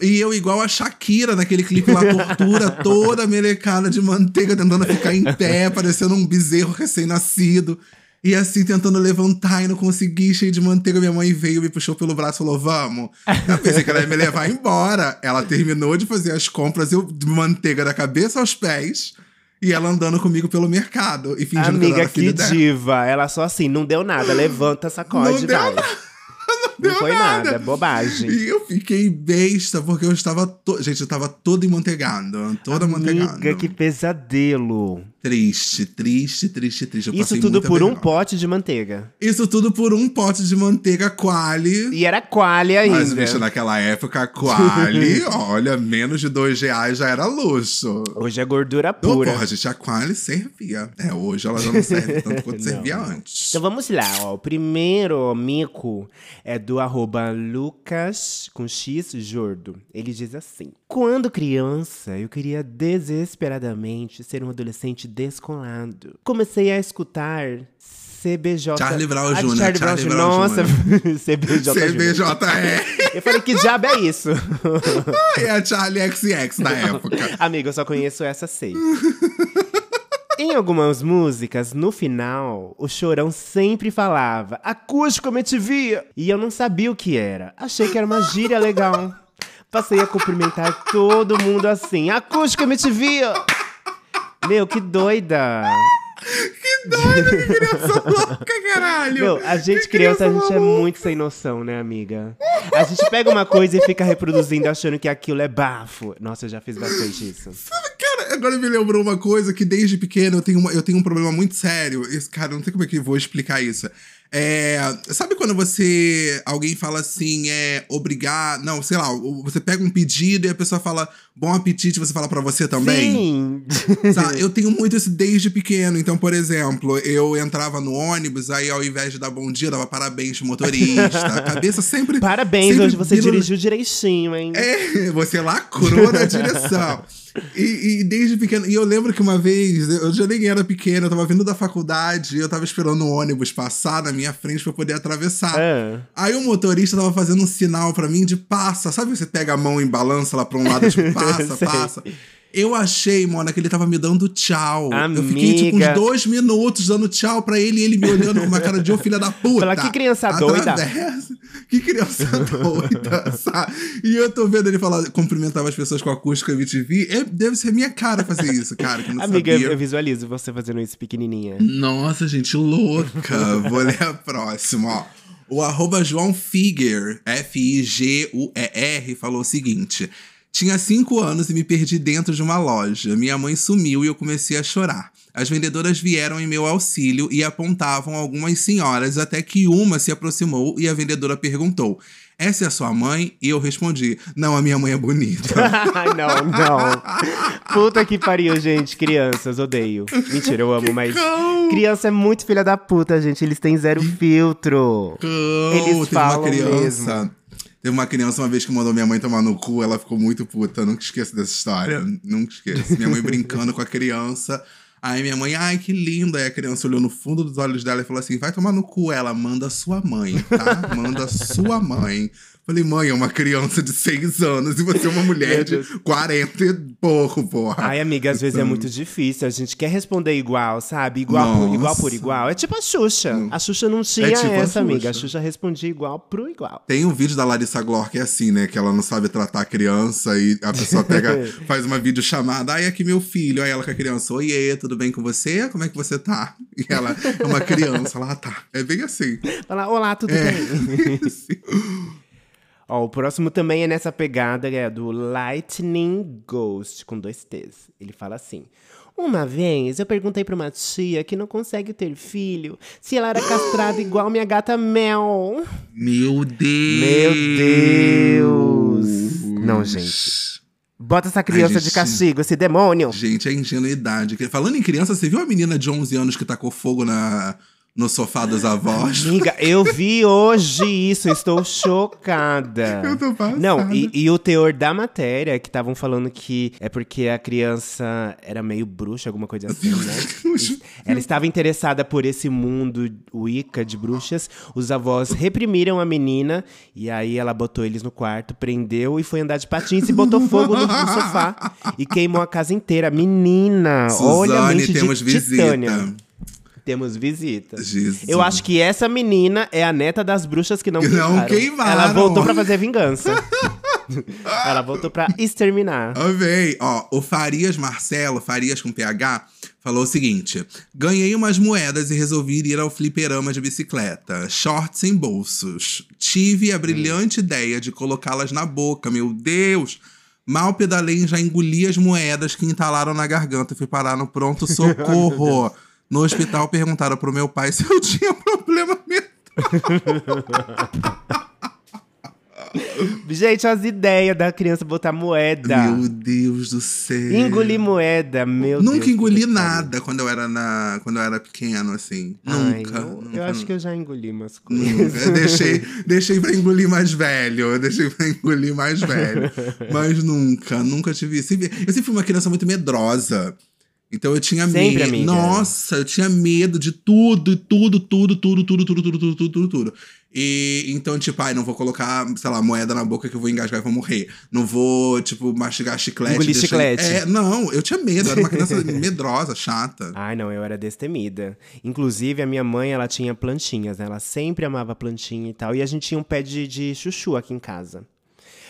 E eu, igual a Shakira naquele clipe lá, tortura, toda melecada de manteiga, tentando ficar em pé, parecendo um bezerro recém-nascido. E assim, tentando levantar e não consegui, cheio de manteiga. Minha mãe veio, me puxou pelo braço e falou: Vamos. Eu pensei que ela ia me levar embora. Ela terminou de fazer as compras, eu de manteiga da cabeça aos pés. E ela andando comigo pelo mercado e fingindo que eu Amiga, era filho que dela. diva. Ela só assim, não deu nada. Levanta, sacode Não deu vai. nada. Não foi nada. nada, é bobagem. E eu fiquei besta, porque eu estava. To... Gente, eu estava todo amanteigado. Amiga, que pesadelo. Triste, triste, triste, triste. Eu Isso tudo por um vergonha. pote de manteiga. Isso tudo por um pote de manteiga quali. E era quali Mas, ainda. bicho, naquela época, quali, olha, menos de dois reais já era luxo. Hoje é gordura pura. porra, gente, a quali servia. É, hoje ela já não serve tanto quanto Não. servia antes. Então vamos lá, ó. O primeiro mico é do arroba Lucas com X Jordo. Ele diz assim: Quando criança, eu queria desesperadamente ser um adolescente descolado. Comecei a escutar CBJ. Charlie Brown Ah, Jr., Charlie Brown Jr. Nossa, CBJ. Jr. CBJR. Eu falei, que diabo é isso? é a Charlie XX da época. Amiga, eu só conheço essa sei. Em algumas músicas, no final, o chorão sempre falava acústico MTV. E eu não sabia o que era. Achei que era uma gíria legal. Passei a cumprimentar todo mundo assim: acústico MTV. Meu, que doida. Que doido, que criança louca, caralho. Meu, a gente Que criança, a gente é muito sem noção, né, amiga? A gente pega uma coisa e fica reproduzindo achando que aquilo é bafo. Nossa, eu já fiz bastante isso. Cara, agora me lembrou uma coisa que desde pequeno eu tenho, uma- eu tenho um problema muito sério. Esse, cara, não sei como é que eu vou explicar isso. É, sabe quando você. Alguém fala assim, é. Obrigado. Não, sei lá, você pega um pedido e a pessoa fala bom apetite, você fala pra você também? Sim. Sabe? Eu tenho muito isso desde pequeno. Então, por exemplo, eu entrava no ônibus, aí ao invés de dar bom dia, dava parabéns pro motorista. A cabeça sempre. Parabéns, sempre hoje você vira- dirigiu direitinho, hein? é, você lacrou na direção. E, e desde pequeno. E eu lembro que uma vez, eu já nem era pequeno, eu tava vindo da faculdade e eu tava esperando o ônibus passar na minha frente pra eu poder atravessar. Ah. Aí o motorista tava fazendo um sinal pra mim de passa. Sabe você pega a mão e balança lá pra um lado, tipo, passa, passa. Eu achei, Mona, que ele tava me dando tchau. Eu fiquei, tipo, Amiga. uns dois minutos dando tchau pra ele e ele me olhando com uma cara de ô filha da puta. Fala, "Que criança doida." Atravessa. Que criança doida, sabe? E eu tô vendo ele falar, cumprimentava as pessoas com acústica MTV. É, deve ser minha cara fazer isso, cara, que não Amiga, eu, sabia. eu visualizo você fazendo isso pequenininha. Nossa, gente, louca. Vou ler a próxima, ó. O arroba João Figuer, F-I-G-U-E-R, falou o seguinte. Tinha cinco anos e me perdi dentro de uma loja. Minha mãe sumiu e eu comecei a chorar. As vendedoras vieram em meu auxílio e apontavam algumas senhoras até que uma se aproximou e a vendedora perguntou: essa é a sua mãe? E eu respondi: Não, a minha mãe é bonita. Não, não. Puta que pariu, gente. Crianças, odeio. Mentira, eu amo, mas. Criança é muito filha da puta, gente. Eles têm zero filtro. Cão. Eles falam uma criança. mesmo. Teve uma criança uma vez que mandou minha mãe tomar no cu, ela ficou muito puta. Nunca esqueço dessa história. Nunca esqueço. Minha mãe brincando com a criança. Aí minha mãe, ai, que linda. Aí a criança olhou no fundo dos olhos dela e falou assim: vai tomar no cu. Ela manda sua mãe, tá? Manda sua mãe. Falei, mãe, é uma criança de seis anos e você é uma mulher de Deus. 40 e pouco, porra. Ai, amiga, às vezes é muito difícil. A gente quer responder igual, sabe? Igual por, igual por igual. É tipo a Xuxa. A Xuxa não tinha tipo a essa, amiga. A Xuxa. Xuxa respondia igual pro igual. Tem um vídeo da Larissa Glor que é assim, né? Que ela não sabe tratar a criança e a pessoa pega, faz uma videochamada. Ai, aqui meu filho. Aí ela com a criança, oiê, tudo bem com você? Como é que você tá? E ela é uma criança, ela ah, tá. É bem assim. Fala, olá, tudo É. bem? Ó, o próximo também é nessa pegada, é do Lightning Ghost, com dois T's. Ele fala assim. Uma vez eu perguntei pra uma tia que não consegue ter filho se ela era castrada igual minha gata Mel. Meu Deus! Meu Deus! Não, gente. Bota essa criança Ai, de gente. castigo, esse demônio. Gente, é ingenuidade. Falando em criança, você viu a menina de 11 anos que tacou fogo na, no sofá dos avós? Amiga, eu vi hoje isso, estou chocada. Eu tô passada. Não, e, e o teor da matéria, que estavam falando que é porque a criança era meio bruxa, alguma coisa assim, né? Ela estava interessada por esse mundo Wicca de bruxas. Os avós reprimiram a menina e aí ela botou eles no quarto, prendeu e foi andar de patins e botou fogo no, no sofá e queimou a casa inteira. Menina, olha a Suzane, mente temos de titânia. Temos visita. Jesus. Eu acho que essa menina é a neta das bruxas que não Que não queimaram. Ela voltou pra fazer vingança. Ela voltou pra exterminar. Amei. Ó, o Farias Marcelo, Farias com PH, falou o seguinte: ganhei umas moedas e resolvi ir ao fliperama de bicicleta. Shorts sem bolsos. Tive a brilhante ideia de colocá-las na boca, meu Deus! Mal pedalei e já engoli as moedas que entalaram na garganta e fui parar no pronto-socorro. no hospital perguntaram pro meu pai se eu tinha problema mental. Gente, as ideias da criança botar moeda. Meu Deus do céu. Engolir moeda, meu Deus. Nunca engoli que pariu. nada quando eu era na quando eu era pequeno assim. Ai, nunca. eu, nunca, eu acho que eu já engoli umas coisas. Eu deixei, deixei pra engolir mais velho. Eu deixei pra engolir mais velho. Mas nunca, nunca tive isso. Eu sempre fui uma criança muito medrosa. Então eu tinha Sempre, medo. amiga. Nossa, eu tinha medo de tudo, tudo, tudo, tudo, tudo, tudo, tudo, tudo, tudo, tudo, tudo. E então, tipo, ai, não vou colocar, sei lá, moeda na boca que eu vou engasgar e vou morrer. Não vou, tipo, mastigar chiclete. Engolir chiclete. É, não, eu tinha medo, eu era uma criança medrosa, chata. Ai, não, eu era destemida. Inclusive, a minha mãe, ela tinha plantinhas, né? Ela sempre amava plantinha e tal. E a gente tinha um pé de, de chuchu aqui em casa.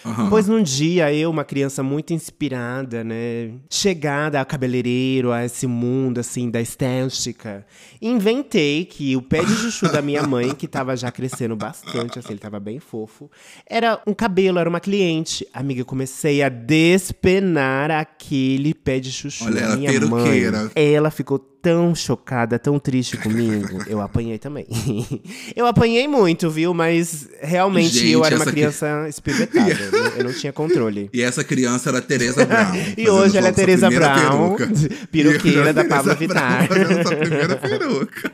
Aham. Pois num dia, eu, uma criança muito inspirada, né? Chegada ao cabeleireiro, a esse mundo, assim, da estética, inventei que o pé de chuchu da minha mãe, que tava já crescendo bastante, assim, ele tava bem fofo, era um cabelo, era uma cliente. Amiga, eu comecei a despenar aquele pé de chuchu Olha, da minha mãe. Ela ficou tão chocada, tão triste comigo. Eu apanhei também. eu apanhei muito, viu? Mas realmente Gente, eu era uma essa que- criança espivetada. eu não- tinha controle. E essa criança era Tereza Brown. E hoje ela é Tereza Brown, peruca. peruqueira da Pablo Vittar. Sua primeira peruca.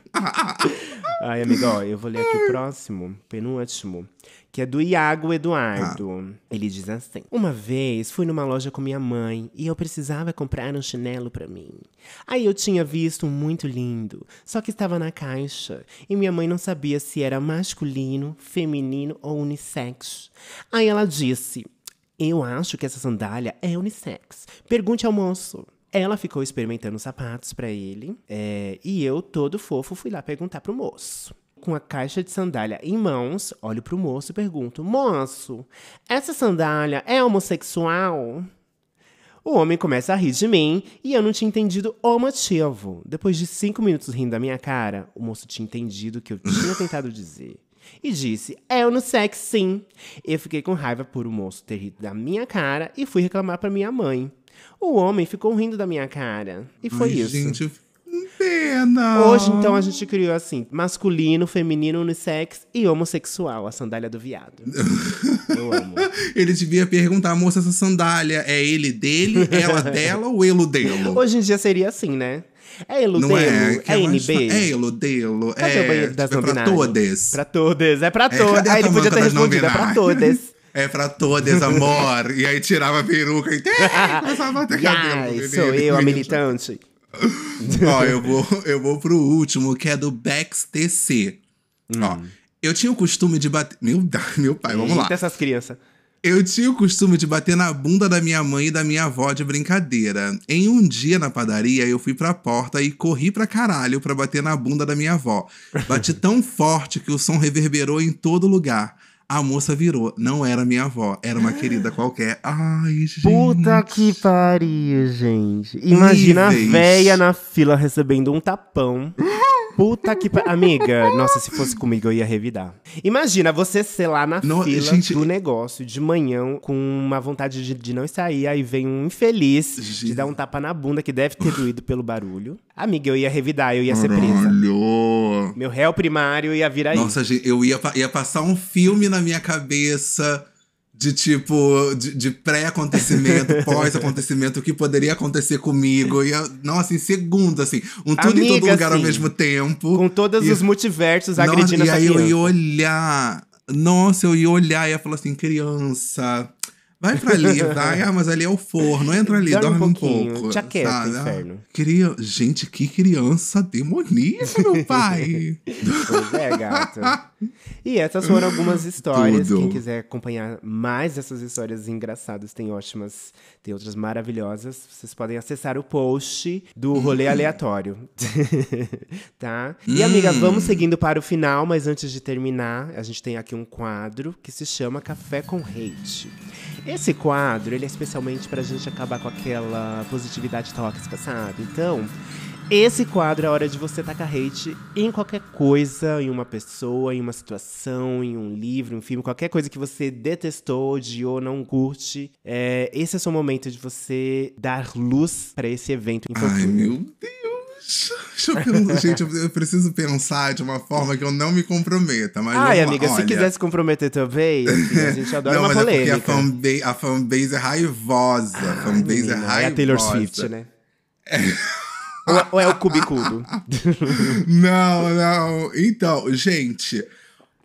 Ai, amiga, ó, eu vou ler aqui o próximo, penúltimo, que é do Iago Eduardo. Ele diz assim: Uma vez fui numa loja com minha mãe e eu precisava comprar um chinelo pra mim. Aí eu tinha visto um muito lindo, só que estava na caixa e minha mãe não sabia se era masculino, feminino ou unissex. Aí ela disse: Eu acho que essa sandália é unissex. Pergunte ao moço. Ela ficou experimentando os sapatos pra ele, é, e eu, todo fofo, fui lá perguntar pro moço. Com a caixa de sandália em mãos, olho pro moço e pergunto: Moço, essa sandália é homossexual? O homem começa a rir de mim e eu não tinha entendido o motivo. Depois de cinco minutos rindo da minha cara, o moço tinha entendido o que eu tinha tentado dizer. E disse, é unissex sim. Eu fiquei com raiva por o moço ter rido da minha cara e fui reclamar pra minha mãe. O homem ficou rindo da minha cara. E foi Ai, isso. Gente, Hoje, então, a gente criou assim: masculino, feminino, unissex e homossexual, a sandália do viado. Eu amo. Ele devia perguntar, moça, essa sandália é ele dele, ela dela ou ele dele? Hoje em dia seria assim, né? É Eludelo? Não é? É, NB? É eludelo. Cadê é, o banheiro das tipo, é pra todas. Pra todas, é pra É, todas. é Aí ele podia ter respondido, é pra todas. É pra todas, amor. e aí tirava a peruca e começava a bater cabelo. Ai, sou eu, a militante. Ó, eu vou, eu vou pro último, que é do Bex TC. Ó, eu tinha o costume de bater. Meu, meu pai, vamos lá. Eita, essas crianças. Eu tinha o costume de bater na bunda da minha mãe e da minha avó de brincadeira. Em um dia na padaria, eu fui pra porta e corri pra caralho pra bater na bunda da minha avó. Bati tão forte que o som reverberou em todo lugar. A moça virou. Não era minha avó, era uma querida qualquer. Ai, gente. Puta que pariu, gente. Imagina Níveis. a véia na fila recebendo um tapão. Puta que pariu. Amiga, nossa, se fosse comigo eu ia revidar. Imagina você ser lá na Não, fila gente- do negócio de manhã com uma vontade de, de não sair, aí vem um infeliz Gente. te dar um tapa na bunda que deve ter doído pelo barulho. Amiga, eu ia revidar, eu ia ser presa. Caralho. Meu réu primário ia vir aí. Nossa, gente, eu ia, pa- ia passar um filme na minha cabeça de tipo, de, de pré-acontecimento, pós-acontecimento, o que poderia acontecer comigo. Ia, nossa, em segundo, assim, um tudo em todo Amiga, lugar ao assim, mesmo tempo. Com todos E- os multiversos Nossa, agredindo e essa aí eu criança. ia olhar. Nossa, eu ia olhar e ia falar assim, criança. Vai pra ali, vai. Ah, mas ali é o forno. Entra ali, Dorme um dorme, um pouquinho, pouco. te aquieta, sabe? Ah, inferno. Cria... Gente, que criança demoníaca, meu pai. Pois é, gata. E essas foram algumas histórias. Tudo. Quem quiser acompanhar mais dessas histórias engraçadas, tem ótimas, tem outras maravilhosas. Vocês podem acessar o post do rolê aleatório. tá? E, amiga, vamos seguindo para o final, mas antes de terminar, a gente tem aqui um quadro que se chama Café com Hate. Esse quadro, ele é especialmente pra gente acabar com aquela positividade tóxica, sabe? Então, esse quadro é a hora de você tacar hate em qualquer coisa, em uma pessoa, em uma situação, em um livro, um filme, qualquer coisa que você detestou, odiou, não curte. É, esse é o seu momento de você dar luz pra esse evento Ai, meu Deus. Deixa eu pensar, gente, eu- preciso pensar de uma forma que eu não me comprometa. Mas Ai, vamos amiga, se Olha, quiser se comprometer também, assim, a gente adora não, uma mas é polêmica. porque a fanbase, a fanbase é raivosa. a fanbase é Menina, raivosa. é a Taylor Swift, né? ou, é- ou é o cubicudo? Não, não. Então, gente,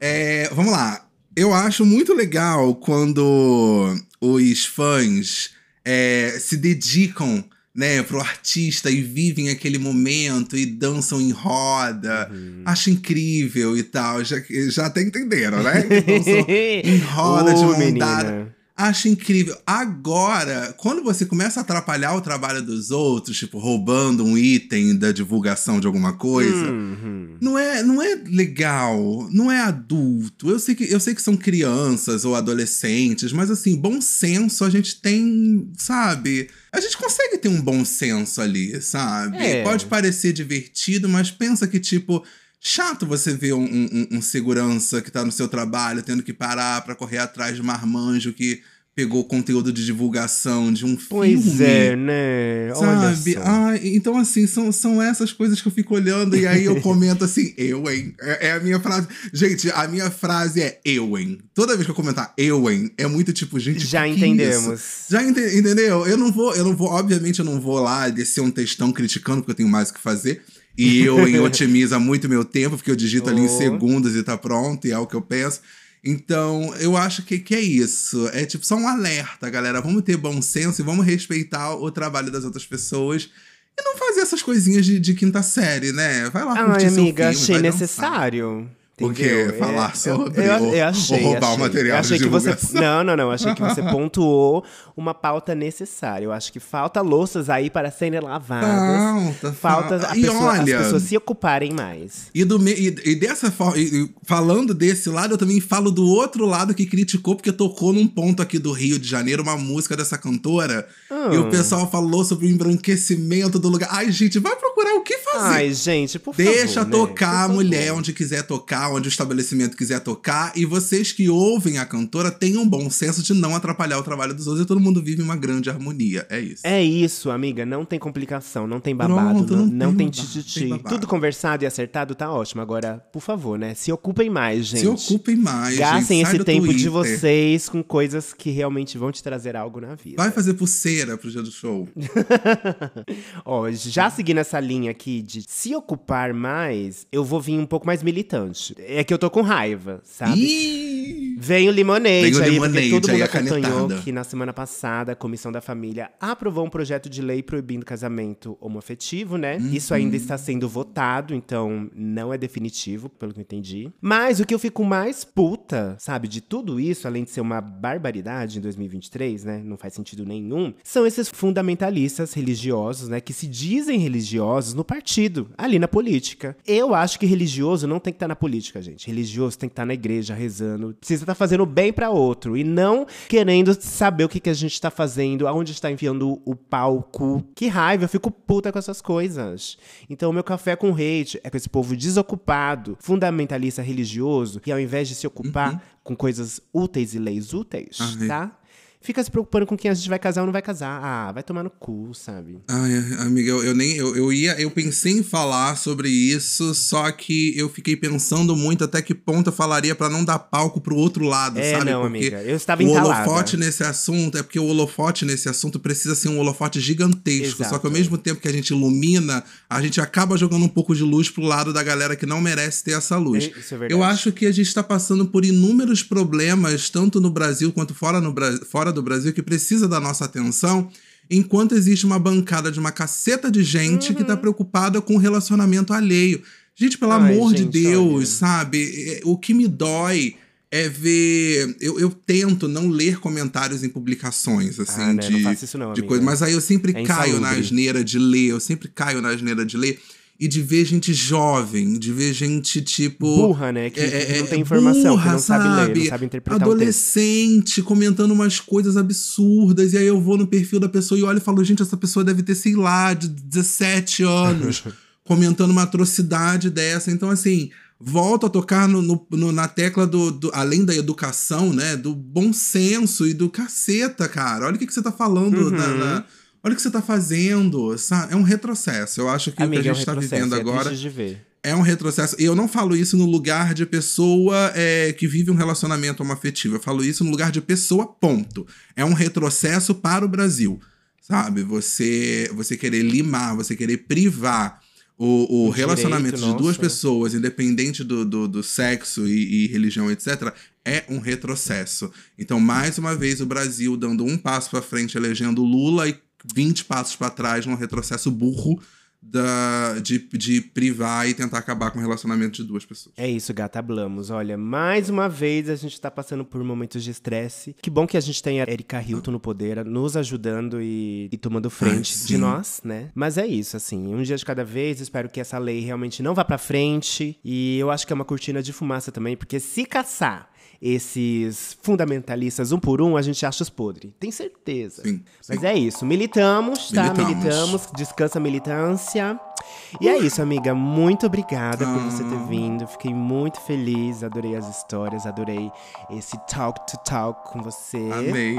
é, vamos lá. Eu acho muito legal quando os fãs é, se dedicam né, pro artista e vivem aquele momento e dançam em roda. Uhum. Acho incrível e tal. Já, já até entenderam, né? Que dançam em roda de Ô, mão menina. dada. Acho incrível. Agora, quando você começa a atrapalhar o trabalho dos outros, tipo, roubando um item da divulgação de alguma coisa, Uhum. Não é, não é legal, não é adulto. Eu sei, que, eu sei que são crianças ou adolescentes, mas assim, bom senso a gente tem, sabe? A gente consegue ter um bom senso ali, sabe? É. Pode parecer divertido, mas pensa que, tipo, chato você ver um, um- um segurança que tá no seu trabalho tendo que parar pra correr atrás de um marmanjo que pegou conteúdo de divulgação de um Pois filme. é, né? Sabe? Ai, então, assim, são, são essas coisas que eu fico olhando e aí eu comento assim, eu, hein? É, é a minha frase. Gente, a minha frase é eu, hein? Toda vez que eu comentar eu, hein, é muito tipo, gente. Já é entendemos. isso? Já ente- entendeu? Eu não vou, eu não vou, obviamente, eu não vou lá descer um textão criticando, porque eu tenho mais o que fazer. E eu hein, otimiza muito meu tempo, porque eu digito ali em Oh. segundos e tá pronto, e é o que eu penso. Então, eu acho que, que é isso. É tipo só um alerta, galera. Vamos ter bom senso e vamos respeitar o trabalho das outras pessoas. E não fazer essas coisinhas de, de quinta série, né? Vai lá curtir Ai, seu amiga, filme, achei vai dançar. O quê? entendeu? Falar É, sobre eu, eu, eu achei, ou roubar o achei. material Eu achei de que você? Não, não, não. Achei que você pontuou uma pauta necessária. Eu acho que falta louças aí para serem lavadas. Falta, falta falta. a E pessoa- olha- as pessoas se ocuparem mais. E, do e, e dessa forma, e- falando desse lado, eu também falo do outro lado que criticou, porque tocou num ponto aqui do Rio de Janeiro uma música dessa cantora. E o Hum. pessoal falou sobre o embranquecimento do lugar. Ai, gente, vai procurar o que fazer. Ai, gente, por favor. Deixa né? tocar Por a mulher onde quiser tocar, tocar onde o estabelecimento quiser tocar. E vocês que ouvem a cantora tenham bom senso de não atrapalhar o trabalho dos outros e todo mundo vive uma grande harmonia. É isso. É isso, amiga. Não tem complicação, não tem babado, Pronto, não, não tem tem tititi. Tudo conversado e acertado tá ótimo. Agora, por favor, né? Se ocupem mais, gente. Se ocupem mais, Gastem esse tempo de Twitter. vocês com coisas que realmente vão te trazer algo na vida. Vai fazer pulseira pro dia do show. Ó, já seguindo essa linha aqui de se ocupar mais, eu vou vir um pouco mais militante. É que eu tô com raiva, sabe? Ih! Vem o Limonade Vem o aí, Lemonade porque todo mundo acompanhou que na semana passada a Comissão da Família aprovou um projeto de lei proibindo casamento homoafetivo, né? Uhum. Isso ainda está sendo votado, então não é definitivo, pelo que eu entendi. Mas o que eu fico mais puta, sabe, de tudo isso, além de ser uma barbaridade em 2023, né? Não faz sentido nenhum, são esses fundamentalistas religiosos, né? Que se dizem religiosos no partido, ali na política. Eu acho que religioso não tem que estar na política, gente. Religioso tem que estar na igreja rezando. Precisa estar fazendo bem pra outro e não querendo saber o que, que a gente tá fazendo, aonde está enfiando o palco. Que raiva, eu fico puta com essas coisas. Então, o meu café com hate é com esse povo desocupado, fundamentalista religioso, que ao invés de se ocupar com coisas úteis e leis úteis, Ai. tá? Fica se preocupando com quem a gente vai casar ou não vai casar. Ah, vai tomar no cu, sabe? Ai, amiga, eu, eu nem. Eu, eu ia. Eu pensei em falar sobre isso, só que eu fiquei pensando muito até que ponto eu falaria pra não dar palco pro outro lado, É, sabe? não, Porque amiga. Eu estava o entalada. holofote nesse assunto é porque o holofote nesse assunto precisa ser um holofote gigantesco. Só que ao Exato. mesmo tempo que a gente ilumina, a gente acaba jogando um pouco de luz pro lado da galera que não merece ter essa luz. É, Isso é verdade. Eu acho que a gente está passando por inúmeros problemas, tanto no Brasil quanto fora, no Bra- fora do Brasil, que precisa da nossa atenção, enquanto existe uma bancada de uma caceta de gente que tá preocupada com o relacionamento alheio. Gente, pelo Uhum. Ai, amor de gente, Deus, olha. sabe? É, O que me dói é ver. Eu, eu tento não ler comentários em publicações, assim, Ah, né? de, Não não, de coisa. Mas aí eu sempre É caio na insalubre. asneira de ler, eu sempre caio na asneira de ler. E de ver gente jovem, de ver gente tipo. Burra, né? Que É, é, não é tem informação, que burra, não sabe, ler, não sabe interpretar o texto. Adolescente comentando umas coisas absurdas, e aí eu vou no perfil da pessoa e olho e falo, gente, essa pessoa deve ter, sei lá, de 17 anos, comentando uma atrocidade dessa. Então, assim, volto a tocar no, no- no- na tecla do, do- além da educação, né? Do bom senso e do caceta, cara. Olha o que, que você tá falando. Uhum. na- na- olha o que você tá fazendo. sabe? É um retrocesso. Eu acho que Amiga, o que é a um gente tá retrocesso, vivendo é agora triste de ver. é um retrocesso. E eu não falo isso no lugar de pessoa é, que vive um relacionamento homoafetivo. Eu falo isso no lugar de pessoa, ponto. É um retrocesso para o Brasil. Sabe? Você, você querer limar, você querer privar o, o O relacionamento direito, de duas nossa. pessoas, independente do, do, do sexo e, e religião, etc., é um retrocesso. Então, mais uma vez, o Brasil dando um passo para frente, elegendo Lula e 20 passos para trás num retrocesso burro da, de, de privar e tentar acabar com o relacionamento de duas pessoas. É isso, gata, hablamos. Olha, mais uma vez a gente tá passando por momentos de estresse. Que bom que a gente tem a Erika Hilton no poder, nos ajudando e, e tomando frente Ai, de nós, né? Mas é isso, assim, um dia de cada vez. Espero que essa lei realmente não vá pra frente. E eu acho que é uma cortina de fumaça também, porque se caçar esses fundamentalistas um por um, a gente acha os podres. Tem certeza. Sim, Mas sim. é isso. Militamos, tá? Militamos. Militamos. Descansa a militância. E é isso, amiga. Muito obrigada por você ter Ah. vindo. Fiquei muito feliz. Adorei as histórias. Adorei esse talk to talk com você. Amei.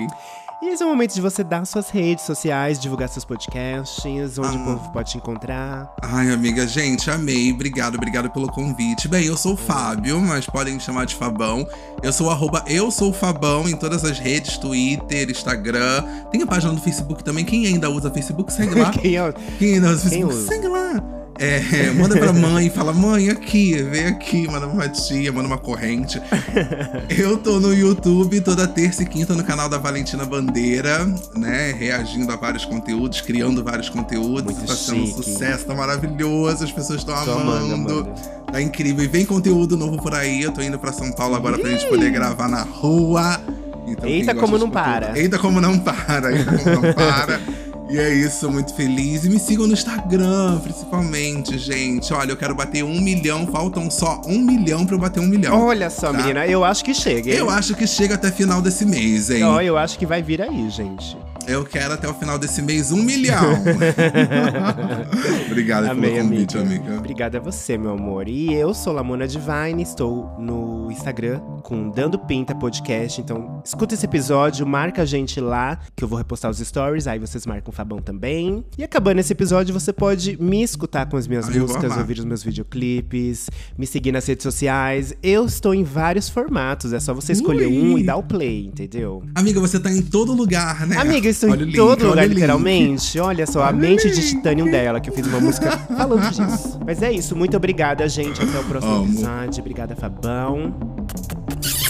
E esse é o momento de você dar suas redes sociais, divulgar seus podcasts, onde Ah. o povo pode te encontrar. Ai, amiga, gente, amei. Obrigado, obrigado pelo convite. Bem, eu sou o Fábio, mas podem me chamar de Fabão. Eu sou o arroba Eu Sou Fabão em todas as redes, Twitter, Instagram. Tem a página do Facebook também. Quem ainda usa Facebook, segue lá. Quem é Quem ainda usa Facebook, segue lá. É, manda pra mãe, fala, mãe, aqui, vem aqui, manda uma tia, manda uma corrente. Eu tô no YouTube toda terça e quinta no canal da Valentina Bandeira, né? Reagindo a vários conteúdos, criando vários conteúdos. Muito tá sendo um sucesso, tá maravilhoso, as pessoas estão amando. Tá incrível. E vem conteúdo novo por aí. Eu tô indo pra São Paulo agora pra gente poder gravar na rua. Então, Eita, como não para. Eita, como não para. Eita, como não para. E é isso, muito feliz. E me sigam no Instagram, principalmente, gente. Olha, eu quero bater um milhão. Faltam só um milhão pra eu bater um milhão. Olha só, Tá. menina, eu acho que chega. hein? Eu acho que chega até final desse mês, hein? Ó, eu acho que vai vir aí, gente. Eu quero até o final desse mês um milhão. Obrigada Amei, pelo convite, amiga. amiga. Obrigada a você, meu amor. E eu sou Lamona Divine, estou no Instagram com Dando Pinta Podcast. Então, escuta esse episódio, marca a gente lá, que eu vou repostar os stories, aí vocês marcam o Fabão também. E acabando esse episódio, você pode me escutar com as minhas Ai, vou músicas, ouvir os meus videoclipes, me seguir nas redes sociais. Eu estou em vários formatos, é só você escolher Ui. um e dar o play, entendeu? Amiga, você tá em todo lugar, né? Amiga, eu estou Olha em link, todo lugar, o link. literalmente. Olha só, a mente de titânio dela, que eu fiz uma música falando disso. Mas é isso, muito obrigada, gente. Até o próximo Amo. episódio. Obrigada, Fabão.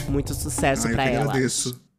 Muito sucesso Ai, eu pra que ela. agradeço.